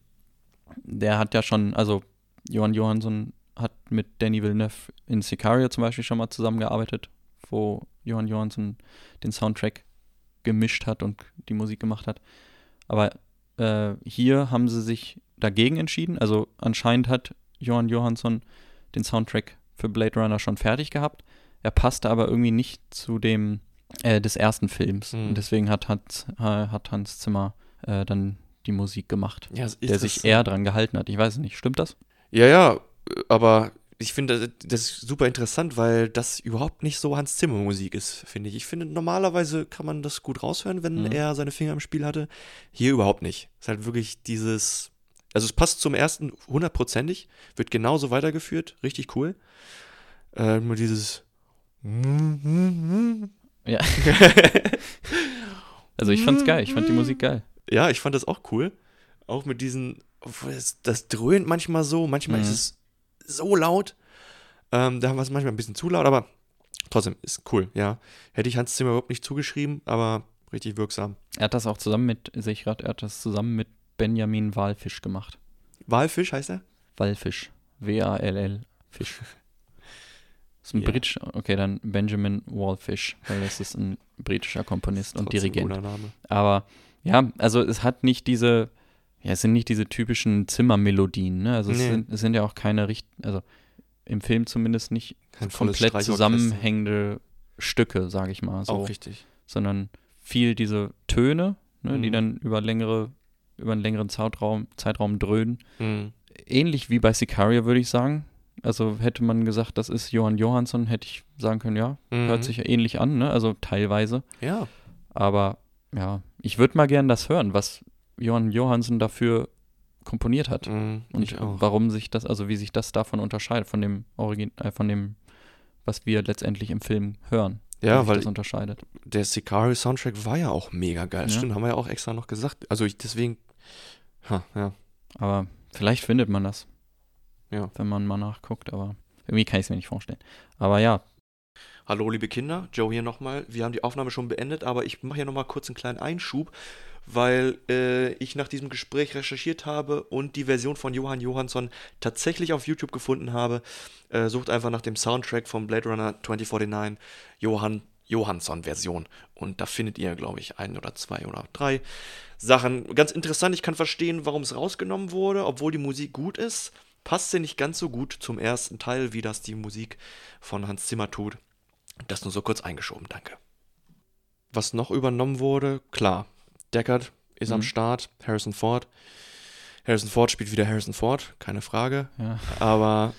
Der hat ja schon, also Johann Johansson hat mit Danny Villeneuve in Sicario zum Beispiel schon mal zusammengearbeitet, wo Johann Johansson den Soundtrack gemischt hat und die Musik gemacht hat. Aber äh, hier haben sie sich dagegen entschieden. Also anscheinend hat Johann Johansson den Soundtrack für Blade Runner schon fertig gehabt. Er passte aber irgendwie nicht zu dem äh, des ersten Films. Mhm. Und deswegen hat Hans, äh, hat Hans Zimmer äh, dann die Musik gemacht, Ja, der sich eher dran gehalten hat. Ich weiß es nicht, stimmt das? Ja, ja, aber ich finde das ist super interessant, weil das überhaupt nicht so Hans Zimmer Musik ist, finde ich. Ich finde, normalerweise kann man das gut raushören, wenn Mhm. er seine Finger im Spiel hatte. Hier überhaupt nicht. Es ist halt wirklich dieses, also es passt zum ersten hundertprozentig, wird genauso weitergeführt, richtig cool. Äh, nur dieses Ja. also ich fand's geil, ich fand die Musik geil. Ja, ich fand das auch cool. Auch mit diesen das, dröhnt manchmal so, manchmal Mhm. ist es so laut. Ähm, da haben wir es manchmal ein bisschen zu laut, aber trotzdem ist cool, ja. Hätte ich Hans Zimmer überhaupt nicht zugeschrieben, aber richtig wirksam. Er hat das auch zusammen mit, sehe ich gerade, er hat das zusammen mit Benjamin Walfisch gemacht. Walfisch heißt er? Walfisch. W-A-L-L. Fisch. Das ist ein Ja. britisch, okay, dann Benjamin Walfish, weil das ist ein britischer Komponist und Dirigent. Aber ja, also es hat nicht diese, ja, es sind nicht diese typischen Zimmermelodien, ne? Also es, Nee. sind, es sind ja auch keine richt, also im Film zumindest nicht Kein komplett zusammenhängende Stücke, sage ich mal so, Auch richtig. sondern viel diese Töne, ne, die Mhm. dann über längere, über einen längeren Zeitraum, Zeitraum dröhnen. Mhm. Ähnlich wie bei Sicario, würde ich sagen. Also hätte man gesagt, das ist Johann Johansson, hätte ich sagen können, ja, hört Mhm. sich ja ähnlich an, ne? Also teilweise. Ja. Aber ja, ich würde mal gern das hören, was Johann Johansson dafür komponiert hat. Mhm. Und warum sich das, also wie sich das davon unterscheidet, von dem Origin, äh, von dem, was wir letztendlich im Film hören. Ja, sich weil das unterscheidet. der Sicario-Soundtrack war ja auch mega geil. Ja. Stimmt, haben wir ja auch extra noch gesagt. Also ich deswegen, ha, ja. Aber vielleicht findet man das. Ja. Wenn man mal nachguckt, aber irgendwie kann ich es mir nicht vorstellen. Aber ja, Hallo, liebe Kinder, Joe hier nochmal. Wir haben die Aufnahme schon beendet, aber ich mache hier nochmal kurz einen kleinen Einschub, weil äh, ich nach diesem Gespräch recherchiert habe und die Version von Johann Johansson tatsächlich auf YouTube gefunden habe. Äh, sucht einfach nach dem Soundtrack von Blade Runner 2049 Johann Johansson-Version. Und da findet ihr, glaube ich, ein oder zwei oder drei Sachen. Ganz interessant, ich kann verstehen, warum es rausgenommen wurde, obwohl die Musik gut ist. Passt sie nicht ganz so gut zum ersten Teil, wie das die Musik von Hans Zimmer tut. Das nur so kurz eingeschoben, danke. Was noch übernommen wurde, klar, Deckard ist am Mhm. Start, Harrison Ford. Harrison Ford spielt wieder Harrison Ford, keine Frage. ja. Aber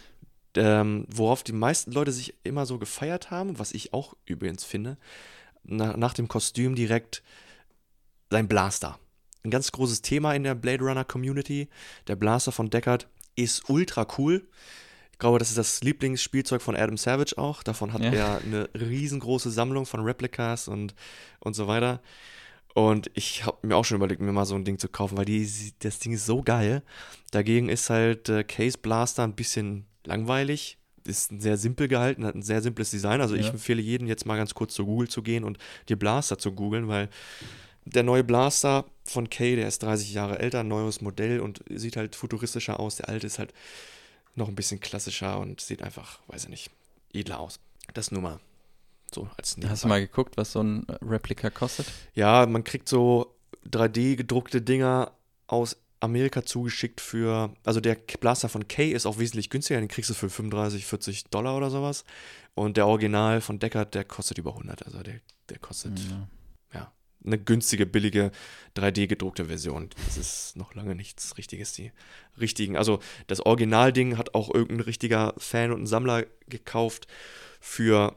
ähm, worauf die meisten Leute sich immer so gefeiert haben, was ich auch übrigens finde, na, nach dem Kostüm direkt sein Blaster. Ein ganz großes Thema in der Blade Runner Community. Der Blaster von Deckard ist ultra cool. Ich glaube, das ist das Lieblingsspielzeug von Adam Savage auch. Davon hat Ja. er eine riesengroße Sammlung von Replikas und, und so weiter. Und ich habe mir auch schon überlegt, mir mal so ein Ding zu kaufen, weil die, das Ding ist so geil. Dagegen ist halt äh, Case Blaster ein bisschen langweilig. Ist sehr simpel gehalten, hat ein sehr simples Design. Also ich Ja. empfehle jedem jetzt mal ganz kurz zu Google zu gehen und die Blaster zu googeln, weil der neue Blaster von Kay, der ist 30 Jahre älter, neues Modell und sieht halt futuristischer aus. Der alte ist halt noch ein bisschen klassischer und sieht einfach, weiß ich nicht, edler aus. Das nur mal so als Hast du mal geguckt, was so ein Replika kostet? Ja, man kriegt so 3D gedruckte Dinger aus Amerika zugeschickt für, also der Blaster von Kay ist auch wesentlich günstiger, den kriegst du für 35, 40 Dollar oder sowas. Und der Original von Deckard, der kostet über 100, also der, der kostet Ja. Ja, eine günstige, billige 3D gedruckte Version. Das ist noch lange nichts Richtiges, die richtigen. Also das Originalding hat auch irgendein richtiger Fan und ein Sammler gekauft für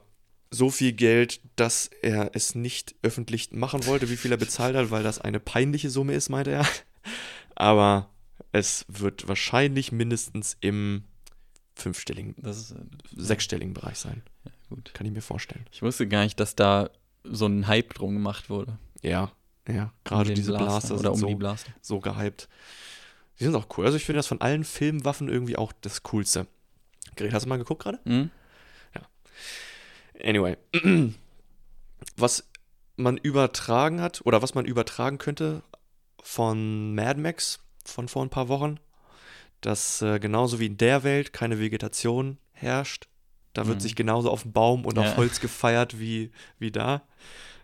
so viel Geld, dass er es nicht öffentlich machen wollte, wie viel er bezahlt hat, weil das eine peinliche Summe ist, meinte er. Aber es wird wahrscheinlich mindestens im fünfstelligen, Das ist, äh, sechsstelligen Bereich sein. gut. Kann ich mir vorstellen. Ich wusste gar nicht, dass da so ein Hype drum gemacht wurde. Ja, ja. Gerade diese Blaster, oder sind um so die Blaster. so gehypt. Die sind auch cool. Also ich finde das von allen Filmwaffen irgendwie auch das Coolste. Gerät, hast du mal geguckt gerade? Hm? Anyway. Was man übertragen hat, oder was man übertragen könnte von Mad Max von vor ein paar Wochen, dass äh, genauso wie in der Welt keine Vegetation herrscht. Da wird Mhm. sich genauso auf Baum und Ja. auf Holz gefeiert wie, wie da.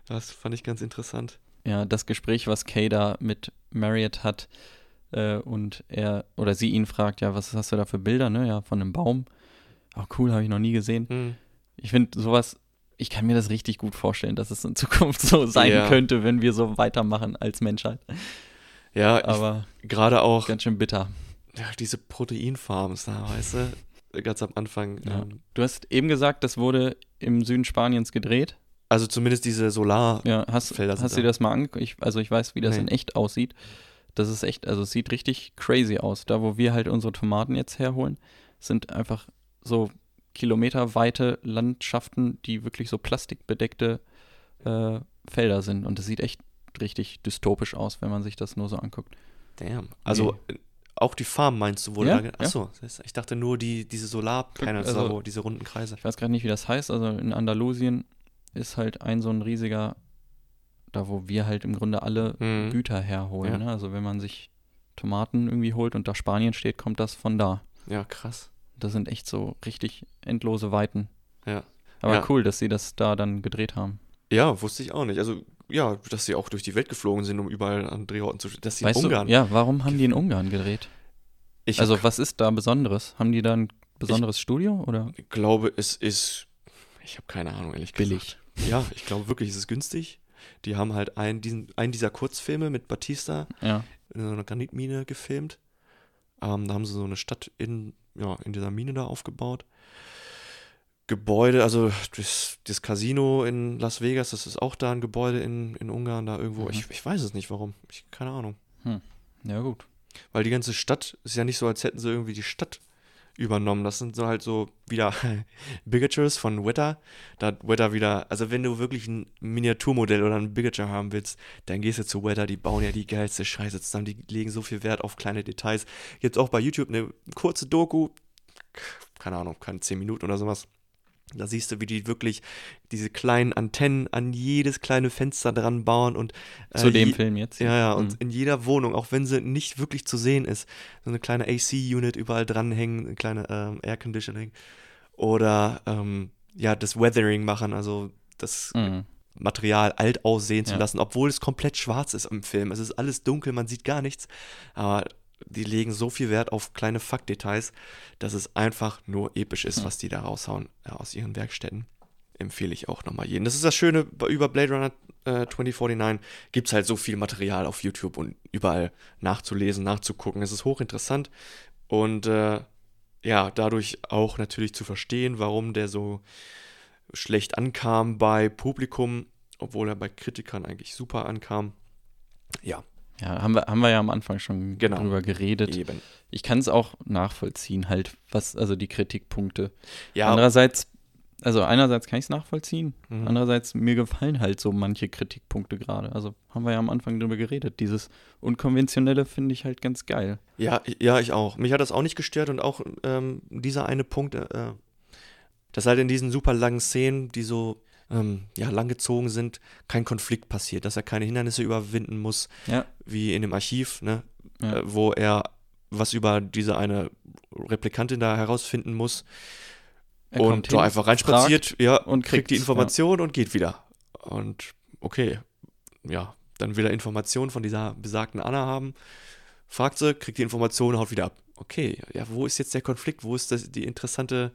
Das fand ich ganz interessant. Ja, das Gespräch, was Kay da mit Marriott hat äh, und er oder sie ihn fragt, ja, was hast du da für Bilder, ne? Ja, von einem Baum. Oh, cool, habe ich noch nie gesehen. Hm. Ich finde sowas, ich kann mir das richtig gut vorstellen, dass es in Zukunft so sein Ja. könnte, wenn wir so weitermachen als Menschheit. Ja, Aber gerade auch ganz schön bitter. ja, diese Proteinfarms da, weißt du, ganz am Anfang. Ja. Ähm, Du hast eben gesagt, das wurde im Süden Spaniens gedreht. Also zumindest diese Solar. Ja, hast, hast du dir das mal angeguckt? Also ich weiß, wie das Nee. in echt aussieht. Das ist echt, also es sieht richtig crazy aus. Da, wo wir halt unsere Tomaten jetzt herholen, sind einfach so kilometerweite Landschaften, die wirklich so plastikbedeckte äh, Felder sind. Und das sieht echt richtig dystopisch aus, wenn man sich das nur so anguckt. Damn. Also äh, auch die Farm meinst du wohl? Ja, da Achso, heißt, ich dachte nur die, diese Solarpanels, Also- diese runden Kreise. Ich weiß gerade nicht, wie das heißt. Also in Andalusien ist halt ein so ein riesiger, da wo wir halt im Grunde alle Mhm. Güter herholen. Ja. Ne? Also wenn man sich Tomaten irgendwie holt und da Spanien steht, kommt das von da. Ja, krass. Das sind echt so richtig endlose Weiten. Ja. Aber Ja. cool, dass sie das da dann gedreht haben. Ja, wusste ich auch nicht. Also, ja, dass sie auch durch die Welt geflogen sind, um überall an Drehorten zu Dass sie weißt in Ungarn. du, ja, warum haben die in Ungarn gedreht? ich Also was ist da Besonderes? Haben die da ein besonderes Studio oder glaube, es ist. Ich habe keine Ahnung, ehrlich gesagt. billig? Ja, ich glaube wirklich, es ist günstig. Die haben halt einen, diesen, einen dieser Kurzfilme mit Batista Ja. in so einer Granitmine gefilmt. Ähm, da haben sie so eine Stadt in, ja, in dieser Mine da aufgebaut. Gebäude, also das, das Casino in Las Vegas, das ist auch da ein Gebäude in, in Ungarn, da irgendwo. Mhm. Ich, ich weiß es nicht, warum. Ich, keine Ahnung. Ja, gut. Weil die ganze Stadt ist ja nicht so, als hätten sie irgendwie die Stadt übernommen. Das sind so halt so wieder Bigatures von Weta. Da hat Weta wieder, also wenn du wirklich ein Miniaturmodell oder ein Bigature haben willst, dann gehst du zu Weta, die bauen ja die geilste Scheiße zusammen, die legen so viel Wert auf kleine Details. Jetzt auch bei YouTube eine kurze Doku, keine Ahnung, keine 10 Minuten oder sowas. Da siehst du, wie die wirklich diese kleinen Antennen an jedes kleine Fenster dran bauen und äh, Zu dem je- Film jetzt. ja, ja, und Mhm. in jeder Wohnung, auch wenn sie nicht wirklich zu sehen ist, so eine kleine AC-Unit überall dranhängen, eine kleine ähm, Air Conditioning. Oder ähm, ja, das Weathering machen, also das Mhm. Material alt aussehen zu Ja. lassen, obwohl es komplett schwarz ist im Film. Es ist alles dunkel, man sieht gar nichts. Aber die legen so viel Wert auf kleine Faktdetails, dass es einfach nur episch ist, was die da raushauen ja, aus ihren Werkstätten. Empfehle ich auch nochmal jedem. Das ist das Schöne über Blade Runner äh, 2049. Gibt es halt so viel Material auf YouTube und überall nachzulesen, nachzugucken. Es ist hochinteressant und äh, ja, dadurch auch natürlich zu verstehen, warum der so schlecht ankam bei Publikum, obwohl er bei Kritikern eigentlich super ankam. Ja, Ja, haben wir, haben wir ja am Anfang schon Genau. drüber geredet. eben. Ich kann es auch nachvollziehen, halt, was, also die Kritikpunkte. Ja, Andererseits, also einerseits kann ich es nachvollziehen, Mhm. andererseits mir gefallen halt so manche Kritikpunkte gerade. Also haben wir ja am Anfang drüber geredet. Dieses Unkonventionelle finde ich halt ganz geil. Ja, ja, ich auch. Mich hat das auch nicht gestört und auch ähm, dieser eine Punkt, äh, dass halt in diesen super langen Szenen, die so ähm, ja, langgezogen sind, kein Konflikt passiert, dass er keine Hindernisse überwinden muss, Ja. wie in dem Archiv, ne, Ja. äh, wo er was über diese eine Replikantin da herausfinden muss Er und hin, einfach reinspaziert, ja, und und kriegt die Information und geht wieder. Und okay, ja, dann will er Informationen von dieser besagten Anna haben, fragt sie, kriegt die Information, haut wieder ab. Okay, ja, wo ist jetzt der Konflikt? Wo ist das, die interessante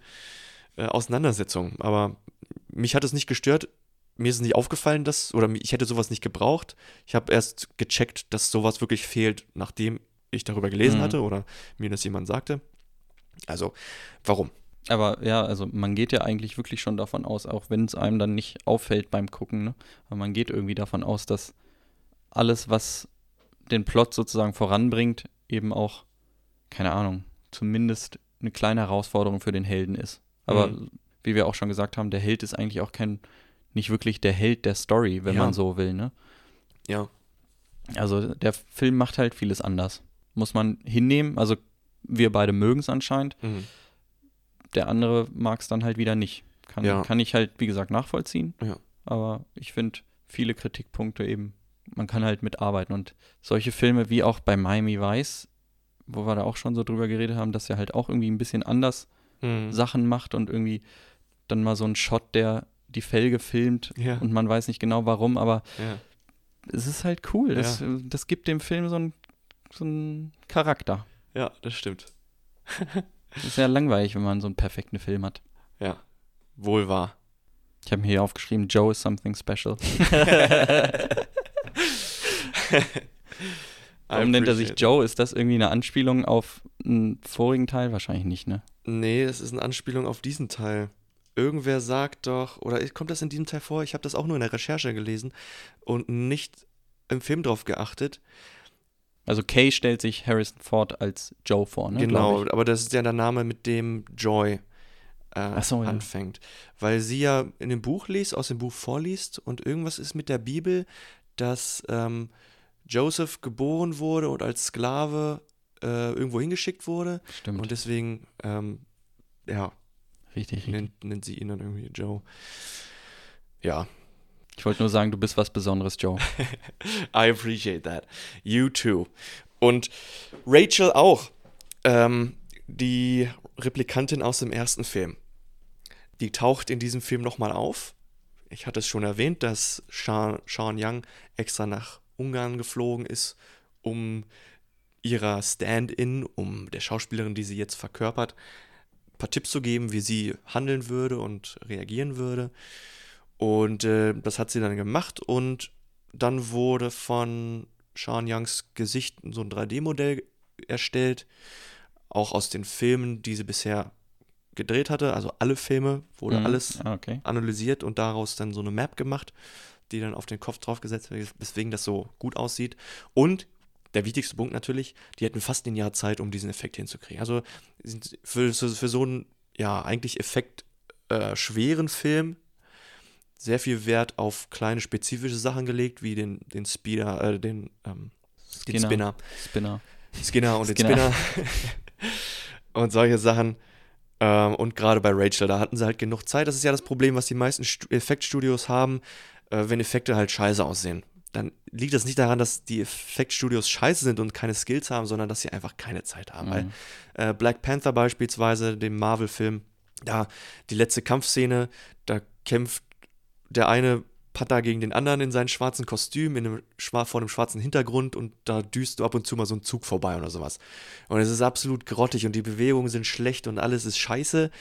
äh, Auseinandersetzung? Aber mich hat es nicht gestört. Mir ist es nicht aufgefallen, dass, oder ich hätte sowas nicht gebraucht. Ich habe erst gecheckt, dass sowas wirklich fehlt, nachdem ich darüber gelesen Mhm. hatte oder mir das jemand sagte. Also, warum? Aber ja, also man geht ja eigentlich wirklich schon davon aus, auch wenn es einem dann nicht auffällt beim Gucken, ne? aber man geht irgendwie davon aus, dass alles, was den Plot sozusagen voranbringt, eben auch, keine Ahnung, zumindest eine kleine Herausforderung für den Helden ist. Aber Mhm. Wie wir auch schon gesagt haben, der Held ist eigentlich auch kein, nicht wirklich der Held der Story, wenn Ja. man so will, ne? Ja, Also der Film macht halt vieles anders. Muss man hinnehmen. Also wir beide mögen es anscheinend. mhm. Der andere mag es dann halt wieder nicht. Kann, Ja. kann ich halt, wie gesagt, nachvollziehen. Ja. Aber ich finde viele Kritikpunkte eben, man kann halt mitarbeiten. Und solche Filme wie auch bei Miami Vice, wo wir da auch schon so drüber geredet haben, dass er halt auch irgendwie ein bisschen anders Mhm. Sachen macht und irgendwie dann mal so ein Shot, der die Felge filmt Ja. und man weiß nicht genau warum, aber ja. es ist halt cool. Das, Ja. das gibt dem Film so einen so einen Charakter. ja, das stimmt. Es ist ja langweilig, wenn man so einen perfekten Film hat. Ja, wohl wahr. Ich habe mir hier aufgeschrieben, Joe is something special. Warum nennt er sich Joe? Ist das irgendwie eine Anspielung auf einen vorigen Teil? Wahrscheinlich nicht, ne? Nee, das ist eine Anspielung auf diesen Teil. Irgendwer sagt doch, oder kommt das in diesem Teil vor? Ich habe das auch nur in der Recherche gelesen und nicht im Film drauf geachtet. Also Kay stellt sich Harrison Ford als Joe vor, ne? genau, aber das ist ja der Name, mit dem Joy äh, so, ja. anfängt. Weil sie ja in dem Buch liest, aus dem Buch vorliest und irgendwas ist mit der Bibel, dass ähm, Joseph geboren wurde und als Sklave äh, irgendwo hingeschickt wurde. Stimmt. Und deswegen, ähm, ja, richtig, richtig. nennt, nennt sie ihn dann irgendwie Joe. Ja, Ich wollte nur sagen, du bist was Besonderes, Joe. I appreciate that. You too. Und Rachel auch. Ähm, die Replikantin aus dem ersten Film. Die taucht in diesem Film nochmal auf. Ich hatte es schon erwähnt, dass Sean, Sean Young extra nach Ungarn geflogen ist, um ihrer Stand-in, um der Schauspielerin, die sie jetzt verkörpert, paar Tipps zu geben, wie sie handeln würde und reagieren würde. Und äh, das hat sie dann gemacht und dann wurde von Sean Youngs Gesicht so ein 3D-Modell erstellt, auch aus den Filmen, die sie bisher gedreht hatte, also alle Filme, wurde Mhm. alles Ah, okay. analysiert und daraus dann so eine Map gemacht, die dann auf den Kopf draufgesetzt wird, weswegen das so gut aussieht. Und der wichtigste Punkt natürlich, die hätten fast ein Jahr Zeit, um diesen Effekt hinzukriegen. Also für, für, so einen, ja, eigentlich Effekt äh, schweren Film sehr viel Wert auf kleine spezifische Sachen gelegt, wie den, den Speeder, äh, den, ähm, den Skinner. Spinner. Spinner. Skinner und den Skinner. Spinner. und solche Sachen. Ähm, und gerade bei Rachel, da hatten sie halt genug Zeit. Das ist ja das Problem, was die meisten Stu Effektstudios haben, äh, wenn Effekte halt scheiße aussehen. Dann liegt das nicht daran, dass die Effektstudios scheiße sind und keine Skills haben, sondern dass sie einfach keine Zeit haben. Weil äh, Black Panther beispielsweise, dem Marvel-Film, da die letzte Kampfszene, da kämpft der eine Panther gegen den anderen in seinem schwarzen Kostüm, in einem, vor einem schwarzen Hintergrund und da düst du ab und zu mal so ein Zug vorbei oder sowas. Und es ist absolut grottig und die Bewegungen sind schlecht und alles ist scheiße.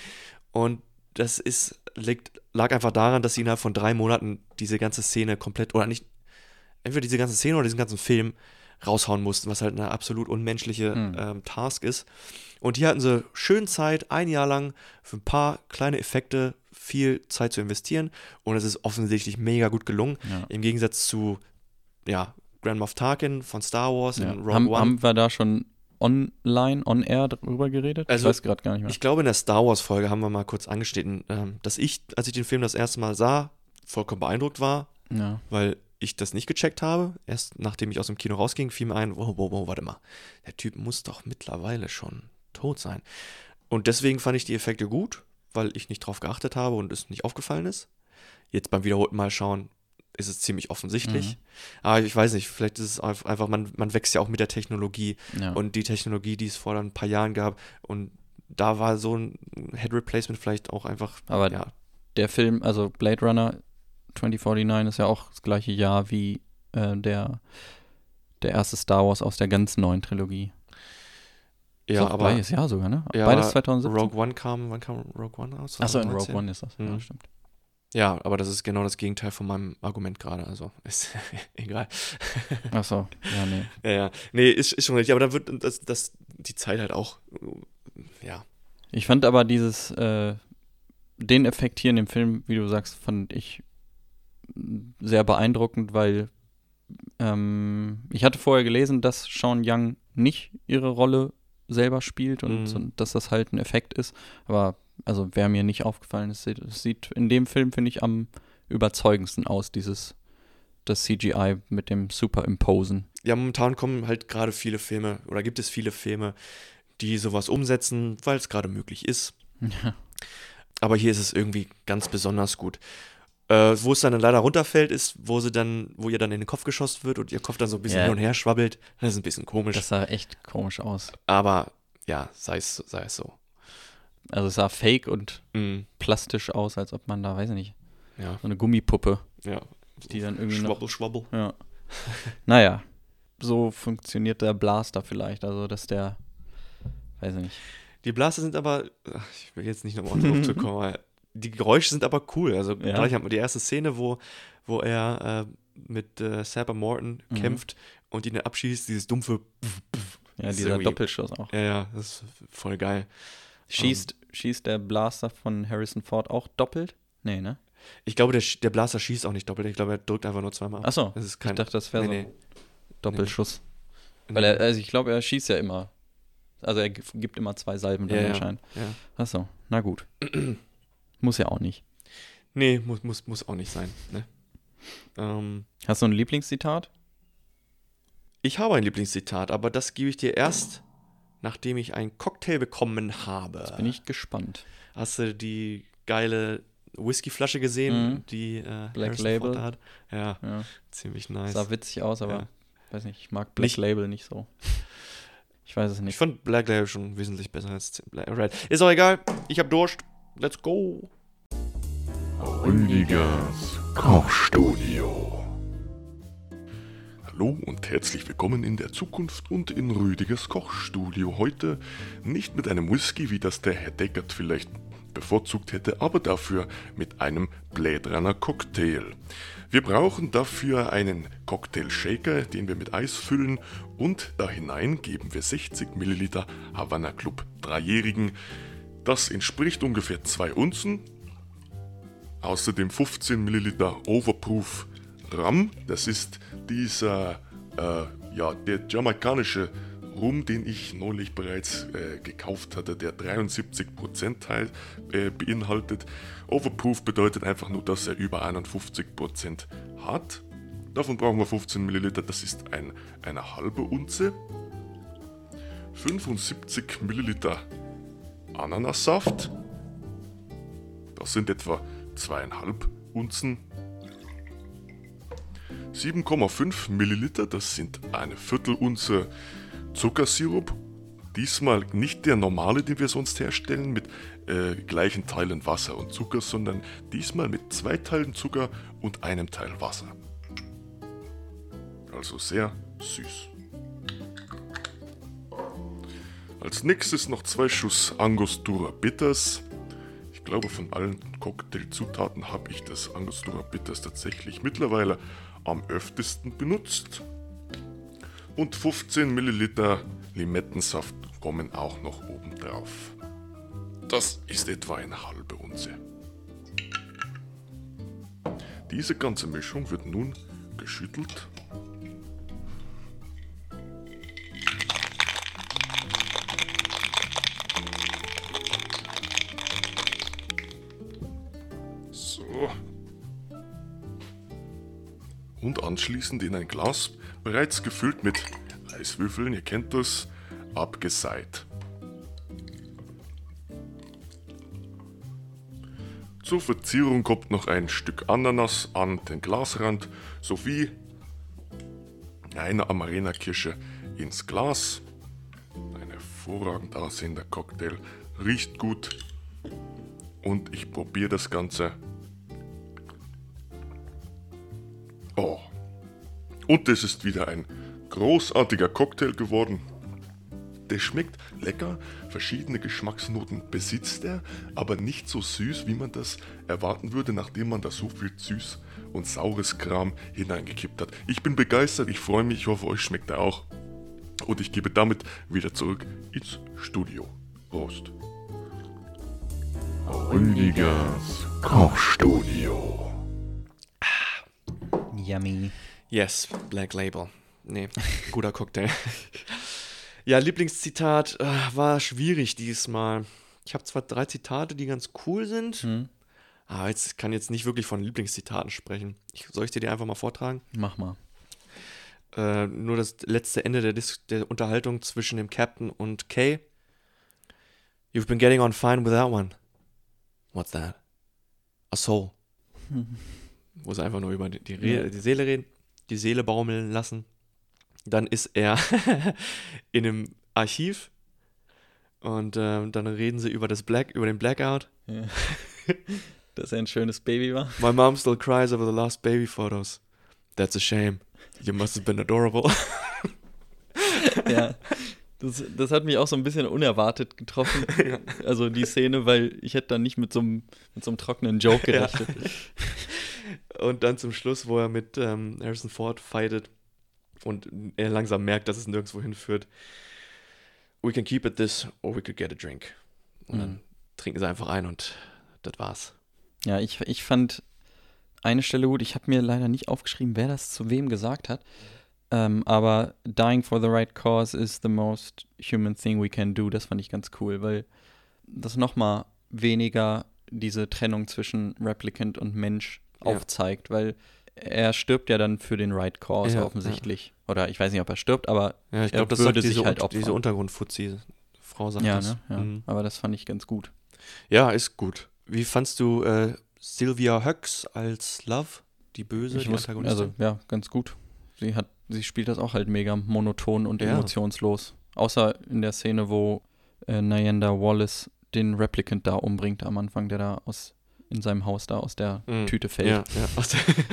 Und das ist, liegt, lag einfach daran, dass sie innerhalb von drei Monaten diese ganze Szene komplett, oder nicht, entweder diese ganze Szene oder diesen ganzen Film raushauen mussten, was halt eine absolut unmenschliche ähm, Task ist. Und hier hatten sie schön Zeit, ein Jahr lang für ein paar kleine Effekte viel Zeit zu investieren und es ist offensichtlich mega gut gelungen. Ja. Im Gegensatz zu, ja, Grand Moff Tarkin von Star Wars Ja. in Rogue Haben, One. haben wir da schon online, on-air drüber geredet? Also, ich weiß gerade gar nicht mehr. Ich glaube, in der Star Wars-Folge haben wir mal kurz angeschnitten, ähm, dass ich, als ich den Film das erste Mal sah, vollkommen beeindruckt war, ja. weil ich das nicht gecheckt habe. Erst nachdem ich aus dem Kino rausging, fiel mir ein, wow, wow, wow, warte mal, der Typ muss doch mittlerweile schon tot sein. Und deswegen fand ich die Effekte gut, weil ich nicht drauf geachtet habe und es nicht aufgefallen ist. Jetzt beim wiederholten Mal schauen ist es ziemlich offensichtlich. Aber ich weiß nicht, vielleicht ist es einfach, man, man wächst ja auch mit der Technologie Ja. und die Technologie, die es vor ein paar Jahren gab und da war so ein Head Replacement vielleicht auch einfach, Aber ja, der Film, also Blade Runner 2049 ist ja auch das gleiche Jahr wie äh, der, der erste Star Wars aus der ganz neuen Trilogie. ja, auch aber gleiches Jahr sogar, ne? ja, Beides aber 2017. Rogue One kam, wann kam Rogue One aus? Achso, in Rogue 2019? One ist das. Ja, Mhm. stimmt. Ja, aber das ist genau das Gegenteil von meinem Argument gerade, also ist egal. Achso, ja, nee. Ja, ja. Nee, ist, ist schon richtig, aber da wird das, das, die Zeit halt auch, ja. Ich fand aber dieses, äh, den Effekt hier in dem Film, wie du sagst, fand ich sehr beeindruckend, weil ähm, ich hatte vorher gelesen, dass Sean Young nicht ihre Rolle selber spielt und, Mhm. dass das halt ein Effekt ist. Aber also wäre mir nicht aufgefallen. Es sieht, es sieht in dem Film, finde ich, am überzeugendsten aus, dieses das CGI mit dem Superimposen. Ja, momentan kommen halt gerade viele Filme, oder gibt es viele Filme, die sowas umsetzen, weil es gerade möglich ist. Ja. Aber hier ist es irgendwie ganz besonders gut. Äh, wo es dann leider runterfällt, ist, wo sie dann, wo ihr dann in den Kopf geschossen wird und ihr Kopf dann so ein bisschen Ja. hin und her schwabbelt. Das ist ein bisschen komisch. Das sah echt komisch aus. aber ja, sei es, sei es so. Also es sah fake und Mhm. plastisch aus, als ob man da, weiß ich nicht, Ja, so eine Gummipuppe, ja. die dann irgendwie noch Schwabbel, schwabbel. Ja. naja, so funktioniert der Blaster vielleicht. Also, dass der, weiß ich nicht. Die Blaster sind aber, ich will jetzt nicht nochmal drauf zu kommen, die Geräusche sind aber cool. Also Ja. gleich haben wir die erste Szene, wo, wo er äh, mit äh, Sapper Morton Mhm. kämpft und ihn abschießt, dieses dumpfe Ja, ist dieser irgendwie- Doppelschuss auch. Ja, ja, das ist voll geil. Schießt, schießt der Blaster von Harrison Ford auch doppelt? Nee, ne? Ich glaube, der, der Blaster schießt auch nicht doppelt. Ich glaube, er drückt einfach nur zweimal. ab. Achso, Das ist ich kein dachte, das wäre nee, so Doppelschuss. nee. Weil er, also ich glaube, er schießt ja immer. Also er gibt immer zwei Salben dann ja, ja, anscheinend. ja. Achso, na gut. Muss ja auch nicht. Nee, muss, muss, muss auch nicht sein. Ne? Ähm, Hast du ein Lieblingszitat? ich habe ein Lieblingszitat, aber das gebe ich dir erst, nachdem ich einen Cocktail bekommen habe. Bin ich gespannt. Hast du die geile Whiskyflasche gesehen, Mhm. die äh, Black Harrison Label. Ford hat? Ja, Ja. ziemlich nice. Sah witzig aus, aber Ja. weiß nicht, ich mag Black Nicht- Label nicht so. Ich weiß es Ich nicht. fand Black Label schon wesentlich besser als Black Red. Ist auch egal. Ich hab Durst. Let's go. Rüdigers Kochstudio. Hallo und herzlich willkommen in der Zukunft und in Rüdigers Kochstudio. Heute nicht mit einem Whisky, wie das der Herr Deckert vielleicht bevorzugt hätte, aber dafür mit einem Blade Cocktail. Wir brauchen dafür einen Cocktail Shaker, den wir mit Eis füllen und da hinein geben wir 60 Milliliter Havana Club Dreijährigen. Das entspricht ungefähr 2 Unzen, Außerdem 15 Milliliter Overproof Rum. Das ist dieser, äh, ja, der jamaikanische Rum, den ich neulich bereits äh, gekauft hatte, der 73% Teil äh, beinhaltet. Overproof bedeutet einfach nur, dass er über 51% hat. Davon brauchen wir 15 Milliliter, das ist ein, eine halbe Unze. 75 Milliliter Ananassaft. Das sind etwa zweieinhalb Unzen. 7,5 Milliliter, das sind eine Viertelunze Zuckersirup. Diesmal nicht der normale, den wir sonst herstellen, mit äh, gleichen Teilen Wasser und Zucker, sondern diesmal mit zwei Teilen Zucker und einem Teil Wasser. Also sehr süß. Als nächstes noch zwei Schuss Angostura Bitters. Ich glaube, von allen Cocktailzutaten habe ich das Angostura Bitters tatsächlich mittlerweile am öftesten benutzt. Und 15 Milliliter Limettensaft kommen auch noch oben drauf. Das ist etwa eine halbe Unze. Diese ganze Mischung wird nun geschüttelt. So. Und anschließend in ein Glas, bereits gefüllt mit Eiswürfeln, ihr kennt das, abgeseit. Zur Verzierung kommt noch ein Stück Ananas an den Glasrand sowie eine Amarena-Kirsche ins Glas. Ein hervorragend aussehender Cocktail, riecht gut und ich probiere das Ganze. Oh. Und es ist wieder ein großartiger Cocktail geworden. Der schmeckt lecker, verschiedene Geschmacksnoten besitzt er, aber nicht so süß, wie man das erwarten würde, nachdem man da so viel süß und saures Kram hineingekippt hat. Ich bin begeistert, ich freue mich, ich hoffe, euch schmeckt er auch. Und ich gebe damit wieder zurück ins Studio. Prost. Rüdigers Kochstudio. Yummy. Yes, Black Label. Nee, guter Cocktail. ja, Lieblingszitat äh, war schwierig diesmal. Ich habe zwar drei Zitate, die ganz cool sind, Hm. aber jetzt kann jetzt nicht wirklich von Lieblingszitaten sprechen. Ich, soll ich dir die einfach mal vortragen? Mach mal. Äh, nur das letzte Ende der, Dis der Unterhaltung zwischen dem Captain und Kay. You've been getting on fine with that one. What's that? A soul. Wo sie einfach nur über die, die, die Seele reden, die Seele baumeln lassen. Dann ist er in einem Archiv und ähm, dann reden sie über das Black, über den Blackout. Ja. Dass er ein schönes Baby war. My mom still cries over the lost baby photos. That's a shame. You must have been adorable. ja. Das, das hat mich auch so ein bisschen unerwartet getroffen. Also die Szene, weil ich hätte dann nicht mit so einem, mit so einem trockenen Joke Ja. Und dann zum Schluss, wo er mit ähm, Harrison Ford fightet und er langsam merkt, dass es nirgendwo hinführt. We can keep it this or we could get a drink. Und dann Mhm. trinken sie einfach ein und das war's. Ja, ich, ich fand eine Stelle gut. Ich habe mir leider nicht aufgeschrieben, wer das zu wem gesagt hat. Ähm, aber dying for the right cause is the most human thing we can do. Das fand ich ganz cool, weil das nochmal weniger diese Trennung zwischen Replicant und Mensch Ja. aufzeigt, weil er stirbt ja dann für den right cause Ja, offensichtlich. Oder ich weiß nicht, ob er stirbt, aber Ja, ich glaube, das würde diese, sich halt opfern. diese Untergrundfuzzi. Frau sagt Ja, das. ne? Ja. Mhm. Aber das fand ich ganz gut. ja, ist gut. Wie fandst du äh, Sylvia Höcks als Love, die Böse, Ich die Antagonistin? also ja, ganz gut. Sie hat, sie spielt das auch halt mega monoton und Ja. emotionslos. Außer in der Szene, wo äh, Nyanda Wallace den Replicant da umbringt am Anfang, der da aus in seinem Haus da aus der Mhm. Tüte fällt. ja, ja.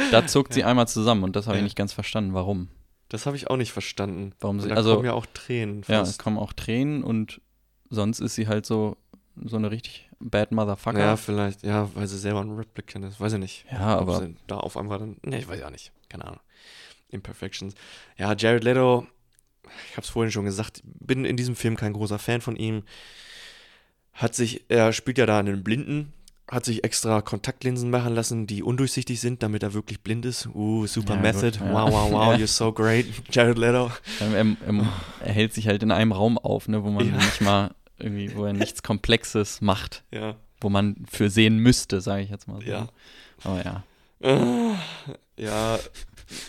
Da zuckt sie einmal zusammen und das habe ich nicht ganz verstanden, warum. Das habe ich auch nicht verstanden. Warum sie, da also kommen ja auch Tränen ja, es fast. kommen auch Tränen und sonst ist sie halt so so eine richtig bad Motherfucker. Ja, vielleicht, ja, weil sie selber ein Replicant ist, weiß ich nicht. Ja, Ob aber da auf einmal dann, ne, ich weiß ja nicht, keine Ahnung. Imperfections. Ja, Jared Leto, ich habe es vorhin schon gesagt, bin in diesem Film kein großer Fan von ihm. Hat sich, er spielt ja da einen Blinden, hat sich extra Kontaktlinsen machen lassen, die undurchsichtig sind, damit er wirklich blind ist. Uh, super Ja, Method. gut, ja. Wow, wow, wow, Ja. you're so great, Jared Leto. er, er, er, er hält sich halt in einem Raum auf, ne, wo man nicht mal irgendwie, wo er nichts Komplexes macht, wo man für sehen müsste, sage ich jetzt mal so. Ja. Aber ja. Äh, Ja,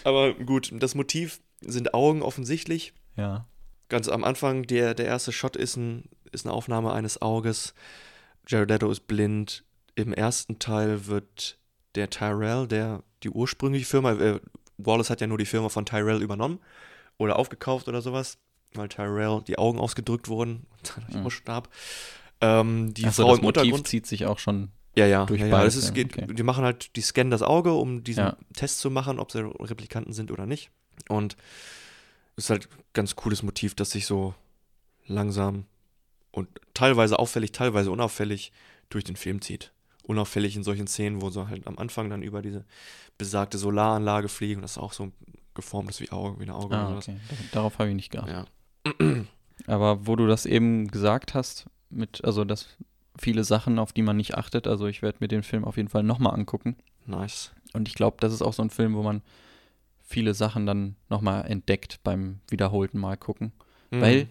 aber gut, das Motiv sind Augen offensichtlich. Ja. Ganz am Anfang, der, der erste Shot ist, ein, ist eine Aufnahme eines Auges. Jared Leto ist blind. Im ersten Teil wird der Tyrell, der die ursprüngliche Firma, äh, Wallace hat ja nur die Firma von Tyrell übernommen oder aufgekauft oder sowas, weil Tyrell die Augen ausgedrückt wurden und dadurch Mhm. starb. Ähm, die Achso, Frau das im Motiv Untergrund. zieht sich auch schon. Ja, ja, durch ja, ja. Das ist, geht, okay. Die machen halt, die scannen das Auge, um diesen Ja. Test zu machen, ob sie Replikanten sind oder nicht. Und ist halt ein ganz cooles Motiv, das sich so langsam und teilweise auffällig, teilweise unauffällig durch den Film zieht. Unauffällig in solchen Szenen, wo sie halt am Anfang dann über diese besagte Solaranlage fliegen. Das ist auch so geformt ist wie, Auge, wie ein Auge Ah, oder sowas. okay. Darauf habe ich nicht geachtet. Ja. Aber wo du das eben gesagt hast, mit, also dass viele Sachen, auf die man nicht achtet, also ich werde mir den Film auf jeden Fall nochmal angucken. Nice. Und ich glaube, das ist auch so ein Film, wo man viele Sachen dann nochmal entdeckt beim wiederholten Mal gucken. Mhm. Weil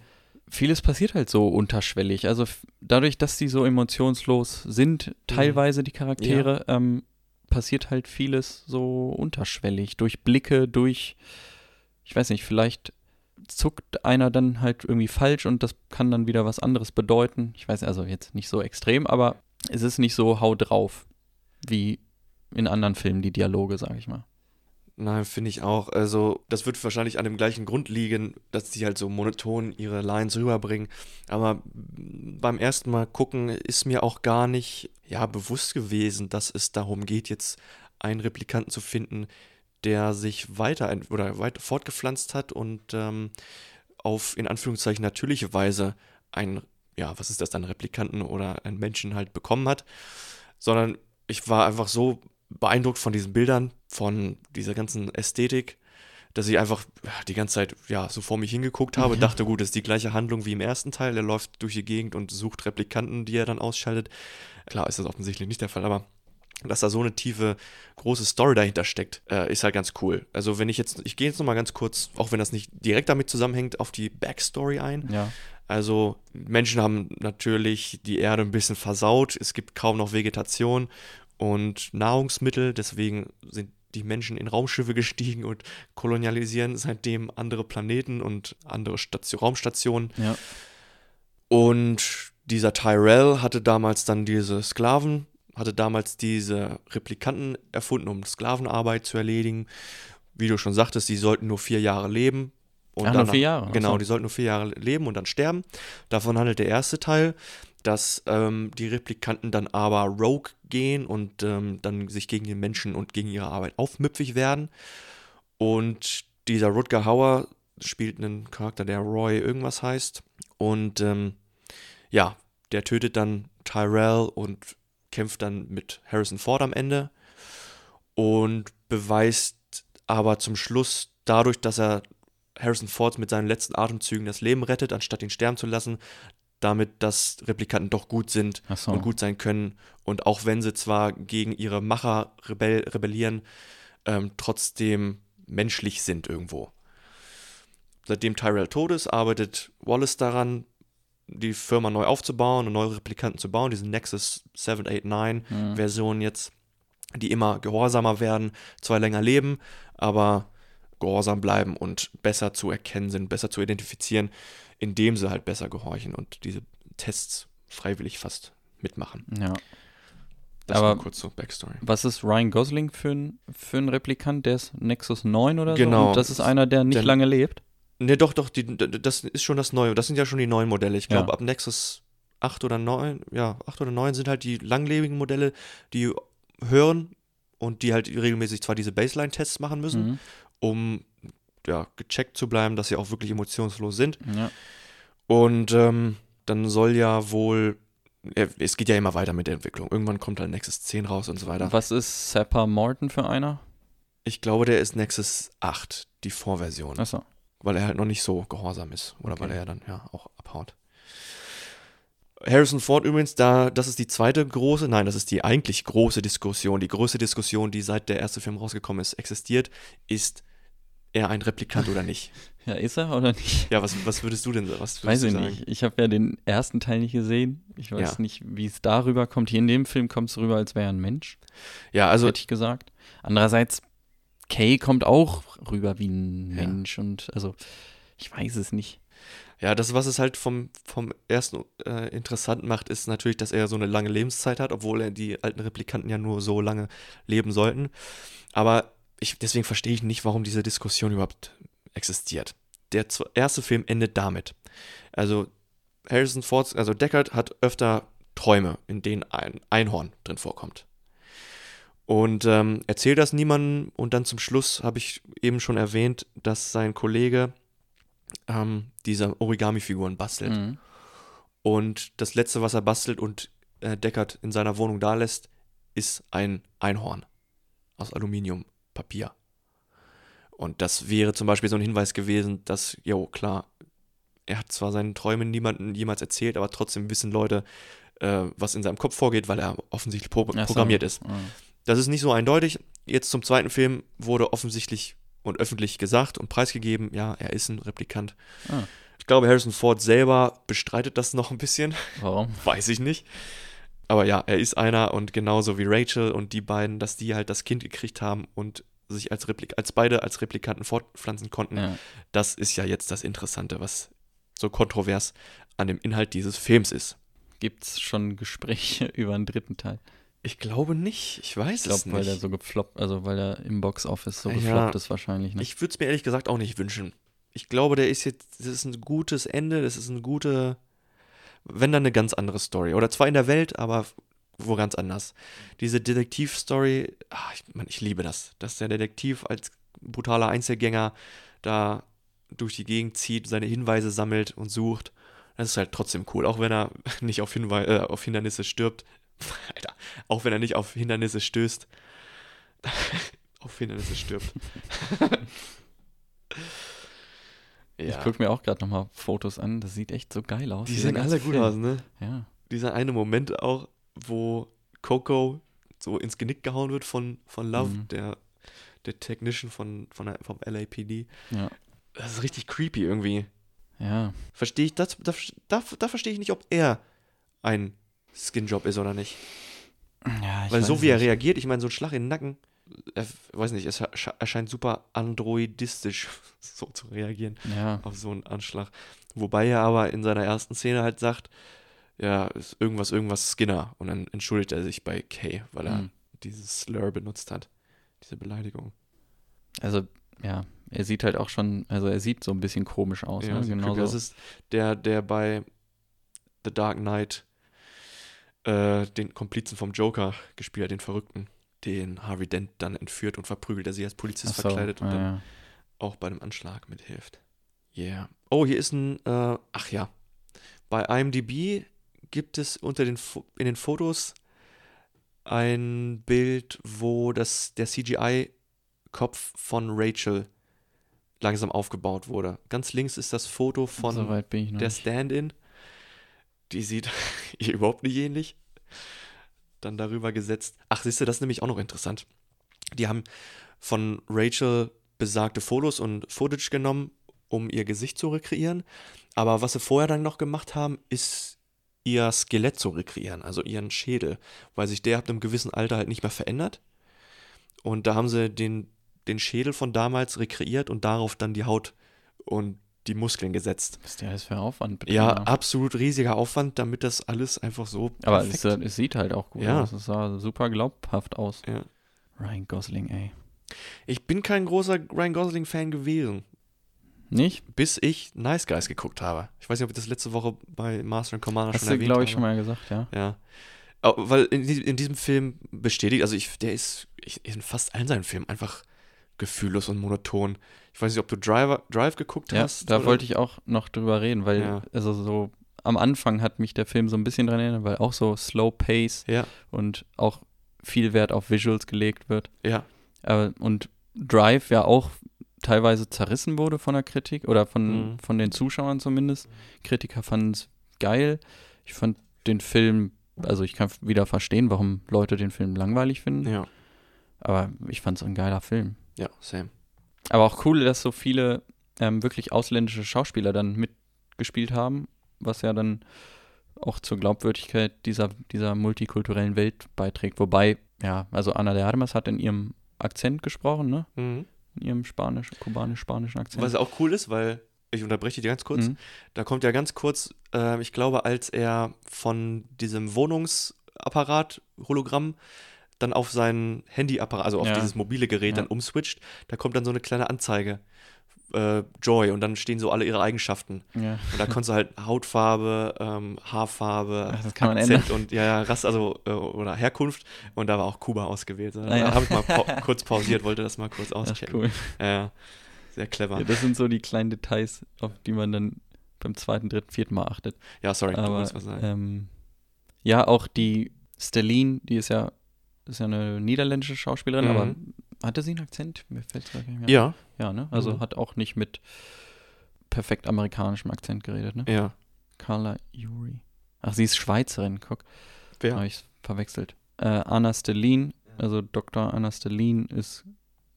vieles passiert halt so unterschwellig. Also dadurch, dass die so emotionslos sind, teilweise die Charaktere, ähm, passiert halt vieles so unterschwellig. Durch Blicke, durch, ich weiß nicht, vielleicht zuckt einer dann halt irgendwie falsch und das kann dann wieder was anderes bedeuten. Ich weiß also jetzt nicht so extrem, aber es ist nicht so hau drauf wie in anderen Filmen die Dialoge, sage ich mal. Nein, finde ich auch. Also, das wird wahrscheinlich an dem gleichen Grund liegen, dass sie halt so monoton ihre Lines rüberbringen. Aber beim ersten Mal gucken ist mir auch gar nicht ja, bewusst gewesen, dass es darum geht, jetzt einen Replikanten zu finden, der sich weiter oder weiter fortgepflanzt hat und ähm, auf in Anführungszeichen natürliche Weise einen, ja, was ist das, einen Replikanten oder einen Menschen halt bekommen hat. Sondern ich war einfach so beeindruckt von diesen Bildern, von dieser ganzen Ästhetik, dass ich einfach die ganze Zeit ja so vor mich hingeguckt habe, Ja. dachte, gut, das ist die gleiche Handlung wie im ersten Teil. Er läuft durch die Gegend und sucht Replikanten, die er dann ausschaltet. Klar ist das offensichtlich nicht der Fall, aber dass da so eine tiefe, große Story dahinter steckt, äh, ist halt ganz cool. Also wenn ich jetzt, ich gehe jetzt nochmal ganz kurz, auch wenn das nicht direkt damit zusammenhängt, auf die Backstory ein. Ja. Also Menschen haben natürlich die Erde ein bisschen versaut, es gibt kaum noch Vegetation und Nahrungsmittel, deswegen sind die Menschen in Raumschiffe gestiegen und kolonialisieren seitdem andere Planeten und andere Station, Raumstationen. Ja. Und dieser Tyrell hatte damals dann diese Sklaven, hatte damals diese Replikanten erfunden, um Sklavenarbeit zu erledigen. Wie du schon sagtest, die sollten nur vier Jahre leben. Und Ach, nur danach- vier Jahre, Genau, so. die sollten nur vier Jahre leben und dann sterben. Davon handelt der erste Teil, dass ähm, die Replikanten dann aber rogue gehen und ähm, dann sich gegen den Menschen und gegen ihre Arbeit aufmüpfig werden. Und dieser Rutger Hauer spielt einen Charakter, der Roy irgendwas heißt. Und ähm, ja, der tötet dann Tyrell und kämpft dann mit Harrison Ford am Ende und beweist aber zum Schluss dadurch, dass er Harrison Ford mit seinen letzten Atemzügen das Leben rettet, anstatt ihn sterben zu lassen, damit, dass Replikanten doch gut sind so. und gut sein können. Und auch wenn sie zwar gegen ihre Macher rebell rebellieren, ähm, trotzdem menschlich sind irgendwo. Seitdem Tyrell tot ist, arbeitet Wallace daran, die Firma neu aufzubauen und neue Replikanten zu bauen, diese Nexus 789 Mhm. Jetzt, die immer gehorsamer werden, zwar länger leben, aber gehorsam bleiben und besser zu erkennen sind, besser zu identifizieren, indem sie halt besser gehorchen und diese Tests freiwillig fast mitmachen. Ja. Das Aber- war kurz so Backstory. Was ist Ryan Gosling für ein, für ein Replikant? Der ist Nexus 9 oder so? Genau. Das ist einer, der nicht Der- lange lebt? Ne, doch, doch, die, das ist schon das Neue. Das sind ja schon die neuen Modelle. Ich glaube, Ja. ab Nexus 8 oder 9, ja, 8 oder 9 sind halt die langlebigen Modelle, die hören und die halt regelmäßig zwar diese Baseline-Tests machen müssen, Mhm. um ja, gecheckt zu bleiben, dass sie auch wirklich emotionslos sind. Ja. Und ähm, dann soll ja wohl, äh, es geht ja immer weiter mit der Entwicklung. Irgendwann kommt halt Nexus 10 raus und so weiter. Was ist Sapper Morton für einer? Ich glaube, der ist Nexus 8, die Vorversion. Achso. weil er halt noch nicht so gehorsam ist oder weil Okay. er ja dann ja auch abhaut. Harrison Ford übrigens, da, das ist die zweite große, nein, das ist die eigentlich große Diskussion. Die größte Diskussion, die seit der erste Film rausgekommen ist, existiert, ist er ein Replikant oder nicht? Ja, ist er oder nicht? Ja, was, was würdest du denn was würdest Weiß du ich sagen? nicht. Ich habe ja den ersten Teil nicht gesehen. Ich weiß Ja. nicht, wie es darüber kommt. Hier in dem Film kommt es rüber, als wäre er ein Mensch, Ja, also hätte ich gesagt. Andererseits, Kay kommt auch rüber wie ein Ja. Mensch und also, ich weiß es nicht. Ja, das, was es halt vom, vom ersten äh, interessant macht, ist natürlich, dass er so eine lange Lebenszeit hat, obwohl er die alten Replikanten ja nur so lange leben sollten. Aber ich, deswegen verstehe ich nicht, warum diese Diskussion überhaupt existiert. Der erste Film endet damit. Also Harrison Ford, also Deckard hat öfter Träume, in denen ein Einhorn drin vorkommt. Und ähm, erzählt das niemandem und dann zum Schluss habe ich eben schon erwähnt, dass sein Kollege ähm, diese Origami-Figuren bastelt. Mhm. Und das letzte, was er bastelt und äh, Deckard in seiner Wohnung da lässt, ist ein Einhorn aus Aluminiumpapier. Und das wäre zum Beispiel so ein Hinweis gewesen, dass, jo, klar, er hat zwar seinen Träumen niemandem jemals erzählt, aber trotzdem wissen Leute, äh, was in seinem Kopf vorgeht, weil er offensichtlich pro so. programmiert ist. Ah. Das ist nicht so eindeutig. Jetzt zum zweiten Film wurde offensichtlich und öffentlich gesagt und preisgegeben, ja, er ist ein Replikant. Ah. Ich glaube, Harrison Ford selber bestreitet das noch ein bisschen. Warum? Weiß ich nicht. Aber ja, er ist einer und genauso wie Rachel und die beiden, dass die halt das Kind gekriegt haben und sich als Replik als beide als Replikanten fortpflanzen konnten, Ja. das ist ja jetzt das Interessante, was so kontrovers an dem Inhalt dieses Films ist. Gibt es schon Gespräche über einen dritten Teil? Ich glaube nicht. Ich weiß Ich glaube, es weil nicht. der so gefloppt, also weil er im Box-Office so Ja. gefloppt ist wahrscheinlich. Ne? Ich würde es mir ehrlich gesagt auch nicht wünschen. Ich glaube, der ist jetzt, das ist ein gutes Ende, das ist eine gute, wenn dann eine ganz andere Story. Oder zwar in der Welt, aber wo ganz anders. Diese Detektiv-Story, ah, ich, ich liebe das, dass der Detektiv als brutaler Einzelgänger da durch die Gegend zieht, seine Hinweise sammelt und sucht. Das ist halt trotzdem cool, auch wenn er nicht auf, Hinwei äh, auf Hindernisse stirbt. Alter, auch wenn er nicht auf Hindernisse stößt. auf Hindernisse stirbt. Ich gucke mir auch gerade nochmal Fotos an. Das sieht echt so geil aus. Die sehen alle gut Film. aus, ne? Ja. Dieser eine Moment auch, wo Coco so ins Genick gehauen wird von, von Love, Mhm. der, der Technician von, von der, vom LAPD. Ja. Das ist richtig creepy irgendwie. Ja. Verstehe ich, das, da, da, da verstehe ich nicht, ob er ein Skinjob ist oder nicht. ja ich Weil so wie er nicht. reagiert, ich meine, so ein Schlag in den Nacken, er, weiß nicht, es ersche- erscheint super androidistisch, so zu reagieren. Ja. auf so einen Anschlag. Wobei er aber in seiner ersten Szene halt sagt, ja, ist irgendwas, irgendwas Skinner. Und dann entschuldigt er sich bei Kay, weil er Mhm. dieses Slur benutzt hat. Diese Beleidigung. Also, ja. Er sieht halt auch schon, also er sieht so ein bisschen komisch aus. Ja, ne? Genau. Das ist der, der bei The Dark Knight äh, den Komplizen vom Joker gespielt hat, den Verrückten, den Harvey Dent dann entführt und verprügelt, der sich als Polizist so, verkleidet und ja, dann ja. auch bei dem Anschlag mithilft. Yeah. Oh, hier ist ein, äh, ach ja. Bei IMDb gibt es unter den Fo in den Fotos ein Bild, wo das, der CGI-Kopf von Rachel langsam aufgebaut wurde. Ganz links ist das Foto von so der. Stand-in. Die sieht überhaupt nicht ähnlich. Dann darüber gesetzt. Ach, siehst du, das ist nämlich auch noch interessant. Die haben von Rachel besagte Fotos und Footage genommen, um ihr Gesicht zu rekreieren. Aber was sie vorher dann noch gemacht haben, ist ihr Skelett zu rekreieren, also ihren Schädel, weil sich der ab einem gewissen Alter halt nicht mehr verändert. Und da haben sie den, den Schädel von damals rekreiert und darauf dann die Haut und die Muskeln gesetzt. Was der alles für Aufwand betrieben Ja, absolut riesiger Aufwand, damit das alles einfach so Aber es, es sieht halt auch gut Ja. aus. Es sah super glaubhaft aus. Ja. Ryan Gosling, ey. Ich bin kein großer Ryan Gosling-Fan gewesen, Nicht? bis ich Nice Guys geguckt habe. Ich weiß nicht, ob ich das letzte Woche bei Master and Commander Hast schon du, erwähnt glaube ich, habe. schon mal gesagt, ja. Ja. Weil in, in diesem Film bestätigt, also ich, der ist ich, in fast allen seinen Filmen einfach gefühllos und monoton. Ich weiß nicht, ob du Driver, Drive geguckt Ja, hast. da oder? wollte ich auch noch drüber reden, weil Ja. also so am Anfang hat mich der Film so ein bisschen dran erinnert, weil auch so Slow Pace Ja, und auch viel Wert auf Visuals gelegt wird. ja, Aber, und Drive ja auch teilweise zerrissen wurde von der Kritik oder von, Mhm. von den Zuschauern zumindest. Kritiker fanden es geil. Ich fand den Film, also ich kann wieder verstehen, warum Leute den Film langweilig finden, ja, aber ich fand es ein geiler Film. Ja, same. Aber auch cool, dass so viele ähm, wirklich ausländische Schauspieler dann mitgespielt haben, was ja dann auch zur Glaubwürdigkeit dieser, dieser multikulturellen Welt beiträgt. Wobei, ja, also Anna de Armas hat in ihrem Akzent gesprochen, ne? Mhm. In ihrem spanisch, kubanisch-spanischen Akzent. Was auch cool ist, weil, ich unterbreche dich ganz kurz, Mhm. da kommt ja ganz kurz, äh, ich glaube, als er von diesem Wohnungsapparat-Hologramm dann auf sein Handyapparat, also auf Ja. dieses mobile Gerät Ja. dann umswitcht, da kommt dann so eine kleine Anzeige. Äh, Joy und dann stehen so alle ihre Eigenschaften. Ja. Und da konntest du halt Hautfarbe, ähm, Haarfarbe, Ach, Akzent und ja, Rasse, also äh, oder Herkunft. Und da war auch Kuba ausgewählt. Da Ah, ja. habe ich mal pau kurz pausiert, wollte das mal kurz auschecken. cool. Ja, sehr clever. Das sind so die kleinen Details, auf die man dann beim zweiten, dritten, vierten Mal achtet. Ja, sorry, Aber ähm, ja, auch die Stelline, die ist ja, ist ja eine niederländische Schauspielerin, Mhm. aber hatte sie einen Akzent? Mir fällt es gar nicht mehr. ja, Ja, ne? Also Mhm. hat auch nicht mit perfekt amerikanischem Akzent geredet, ne? ja. Carla Yuri. Ach, sie ist Schweizerin, guck. Wer? Habe ich verwechselt. Äh, Anna Stellin, also Dr. Anna Stellin ist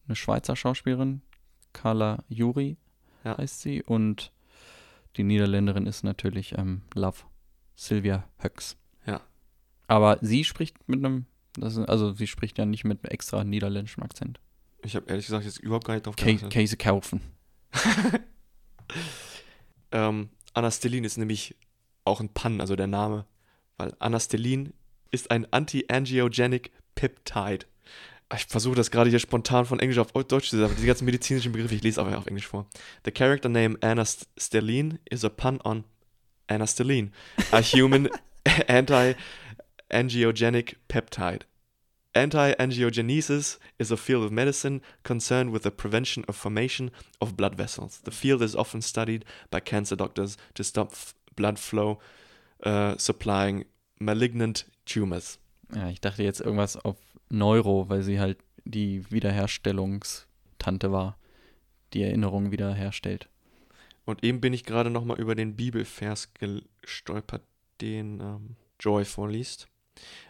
eine Schweizer Schauspielerin. Carla Yuri Ja. heißt sie. Und die Niederländerin ist natürlich ähm, Love. Sylvia Höcks. Ja. Aber sie spricht mit einem, das also sie spricht ja nicht mit extra niederländischem Akzent. Ich habe ehrlich gesagt jetzt überhaupt gar nicht drauf geachtet. Käse kaufen. Ähm, Anastelin ist nämlich auch ein Pun, also der Name. Weil Anastelin ist ein Anti-Angiogenic Peptide. Ich versuche das gerade hier spontan von Englisch auf Deutsch zu sagen, diese ganzen medizinischen Begriffe, ich lese aber auf Englisch vor. The character name Anastelin is a pun on Anastelin, a human anti-angiogenic peptide. Anti-angiogenesis is a field of medicine concerned with the prevention of formation of blood vessels. The field is often studied by cancer doctors to stop blood flow uh, supplying malignant tumors. Ja, ich dachte jetzt irgendwas auf Neuro, weil sie halt die Wiederherstellungstante war, die Erinnerung wiederherstellt. Und eben bin ich gerade nochmal über den Bibelvers gestolpert, den ähm, Joy vorliest.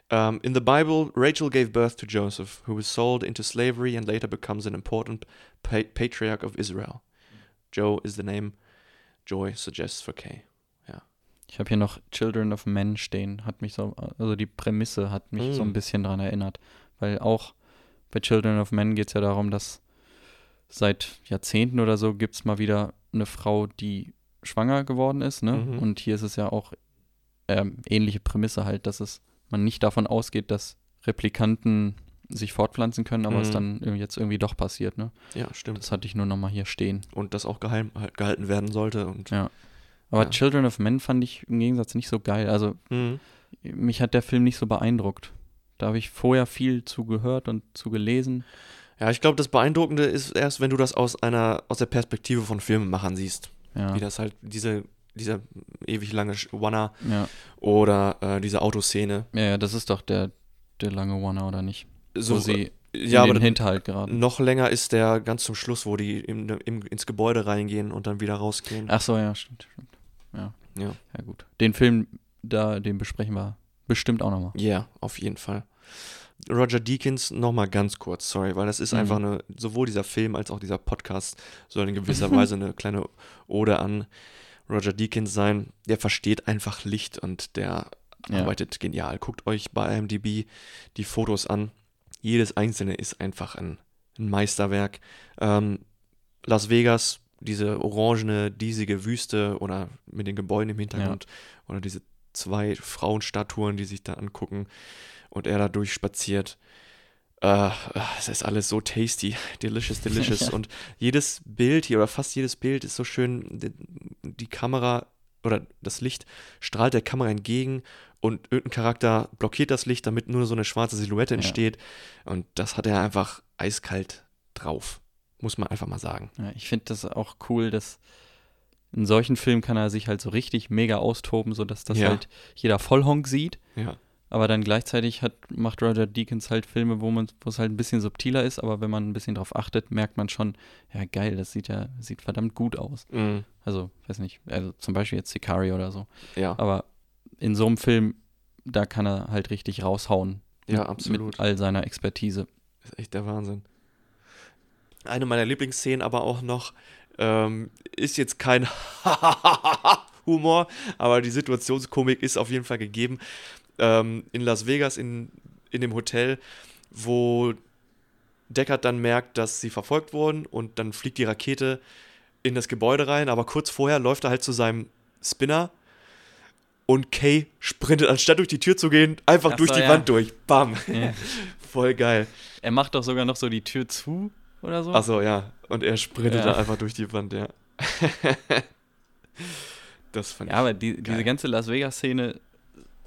Um, in the Bible, Rachel gave birth to Joseph, who was sold into slavery and later becomes an important pa patriarch of Israel. Joe is the name Joy suggests for Kay. Ich habe hier noch Children of Men stehen, hat mich so, also die Prämisse hat mich so Mm. ein bisschen dran erinnert, weil auch bei Children of Men geht es ja darum, dass seit Jahrzehnten oder so gibt es mal wieder eine Frau, die schwanger geworden ist, ne? Mhm. Und hier ist es ja auch ähm, ähnliche Prämisse halt, dass es man nicht davon ausgeht, dass Replikanten sich fortpflanzen können, aber es Mhm. dann irgendwie jetzt irgendwie doch passiert, ne? Ja, stimmt. Das hatte ich nur nochmal hier stehen. Und das auch geheim halt gehalten werden sollte. Und, Ja. Aber Ja. Children of Men fand ich im Gegensatz nicht so geil. Also Mhm. mich hat der Film nicht so beeindruckt. Da habe ich vorher viel zu gehört und zu gelesen. ja, ich glaube, das Beeindruckende ist erst, wenn du das aus einer, aus der Perspektive von Filmemachern siehst. Ja, Wie das halt, diese, dieser ewig lange Wanner ja. oder äh, diese Autoszene. ja, ja, das ist doch der, der lange One oder nicht? So, wo sie ja, in aber den Hinterhalt geraten. noch länger ist der ganz zum Schluss, wo die im, im, ins Gebäude reingehen und dann wieder rausgehen. Ach so, ja, stimmt, stimmt. Ja, Ja. ja gut. Den Film, da, den besprechen wir bestimmt auch nochmal. Ja, auf jeden Fall. Roger Deakins, nochmal ganz kurz, sorry, weil das ist Mhm. einfach eine, sowohl dieser Film als auch dieser Podcast soll in gewisser Weise eine kleine Ode an Roger Deakins sein. Der versteht einfach Licht und der Ja. arbeitet genial. Guckt euch bei IMDb die Fotos an. Jedes einzelne ist einfach ein, ein Meisterwerk. Ähm, Las Vegas diese orangene, diesige Wüste oder mit den Gebäuden im Hintergrund oder diese zwei Frauenstatuen, die sich da angucken und er da durchspaziert. Äh, es ist alles so tasty, delicious, delicious. und jedes Bild hier oder fast jedes Bild ist so schön, die, die Kamera oder das Licht strahlt der Kamera entgegen und irgendein Charakter blockiert das Licht, damit nur so eine schwarze Silhouette Ja. entsteht. Und das hat er einfach eiskalt drauf. Muss man einfach mal sagen. Ja, ich finde das auch cool, dass in solchen Filmen kann er sich halt so richtig mega austoben, sodass das Ja. halt jeder Vollhonk sieht. Ja. Aber dann gleichzeitig hat, macht Roger Deakins halt Filme, wo man, wo es halt ein bisschen subtiler ist, aber wenn man ein bisschen drauf achtet, merkt man schon, ja geil, das sieht ja, sieht verdammt gut aus. Mm, Also, weiß nicht, also zum Beispiel jetzt Sicario oder so. ja. Aber in so einem Film, da kann er halt richtig raushauen. Ja, mit, absolut. Mit all seiner Expertise. Das ist echt der Wahnsinn. Eine meiner Lieblingsszenen aber auch noch, ähm, ist jetzt kein Humor, aber die Situationskomik ist auf jeden Fall gegeben. Ähm, in Las Vegas, in, in dem Hotel, wo Deckard dann merkt, dass sie verfolgt wurden und dann fliegt die Rakete in das Gebäude rein, aber kurz vorher läuft er halt zu seinem Spinner und Kay sprintet, anstatt durch die Tür zu gehen, einfach Ach durch so, die ja. Wand durch. Bam. Ja. Voll geil. Er macht doch sogar noch so die Tür zu oder so. Achso, ja. Und er sprintet Ja. da einfach durch die Wand, ja. das fand Ja, aber die, diese ganze Las Vegas-Szene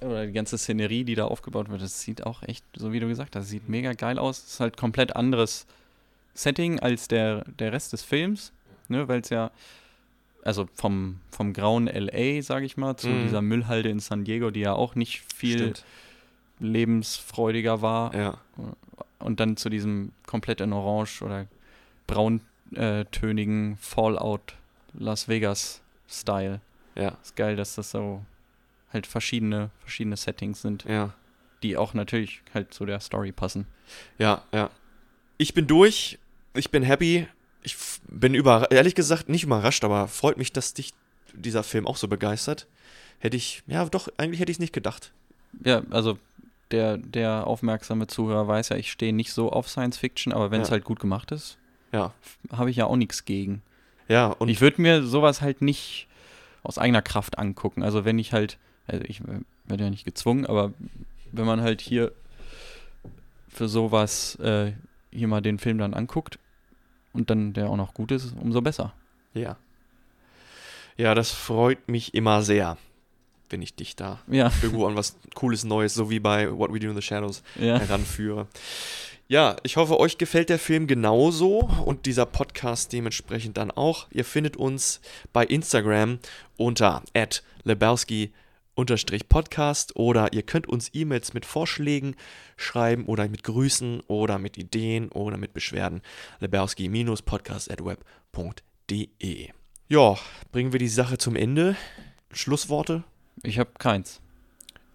oder die ganze Szenerie, die da aufgebaut wird, das sieht auch echt, so wie du gesagt hast, sieht mega geil aus. Es ist halt komplett anderes Setting als der, der Rest des Films, ne, weil es ja, also vom, vom grauen LA, sage ich mal, zu Mhm. dieser Müllhalde in San Diego, die ja auch nicht viel Stimmt. lebensfreudiger war, Ja, und dann zu diesem komplett in Orange oder brauntönigen Fallout Las Vegas Style. ja, Ist geil, dass das so halt verschiedene, verschiedene Settings sind, ja. die auch natürlich halt zu der Story passen. Ja, ja. Ich bin durch. Ich bin happy. Ich bin über, ehrlich gesagt nicht überrascht, aber freut mich, dass dich dieser Film auch so begeistert. Hätte ich, ja doch, eigentlich hätte ich es nicht gedacht. Ja, also der, der aufmerksame Zuhörer weiß ja, ich stehe nicht so auf Science Fiction, aber wenn es Ja. halt gut gemacht ist, Ja, habe ich ja auch nichts gegen. ja, und ich würde mir sowas halt nicht aus eigener Kraft angucken. Also wenn ich halt, also ich werde ja nicht gezwungen, aber wenn man halt hier für sowas äh, hier mal den Film dann anguckt und dann der auch noch gut ist, umso besser. ja. Ja, das freut mich immer sehr, wenn ich dich da Ja, irgendwo an was Cooles Neues, so wie bei What We Do in the Shadows, ja. heranführe. Ja, ich hoffe, euch gefällt der Film genauso und dieser Podcast dementsprechend dann auch. Ihr findet uns bei Instagram unter lebowski Podcast oder ihr könnt uns E-Mails mit Vorschlägen schreiben oder mit Grüßen oder mit Ideen oder mit Beschwerden lebowski-podcast.web.de. Ja, bringen wir die Sache zum Ende. Schlussworte? Ich habe keins.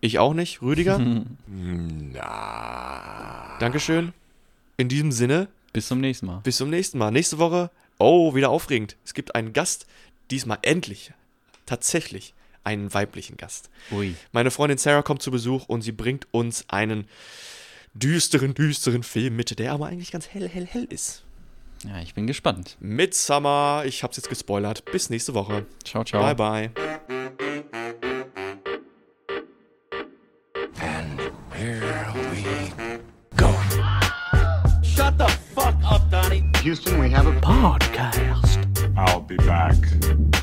Ich auch nicht. Rüdiger? Na. Dankeschön. In diesem Sinne, Bis zum nächsten Mal. bis zum nächsten Mal. Nächste Woche, oh, wieder aufregend. Es gibt einen Gast, diesmal endlich, tatsächlich einen weiblichen Gast. Ui. Meine Freundin Sarah kommt zu Besuch und sie bringt uns einen düsteren, düsteren Film mit, der aber eigentlich ganz hell, hell, hell ist. Ja, ich bin gespannt. Midsummer, ich hab's jetzt gespoilert. Bis nächste Woche. Ciao, ciao. Bye, bye. Houston, we have a Podcast. I'll be back.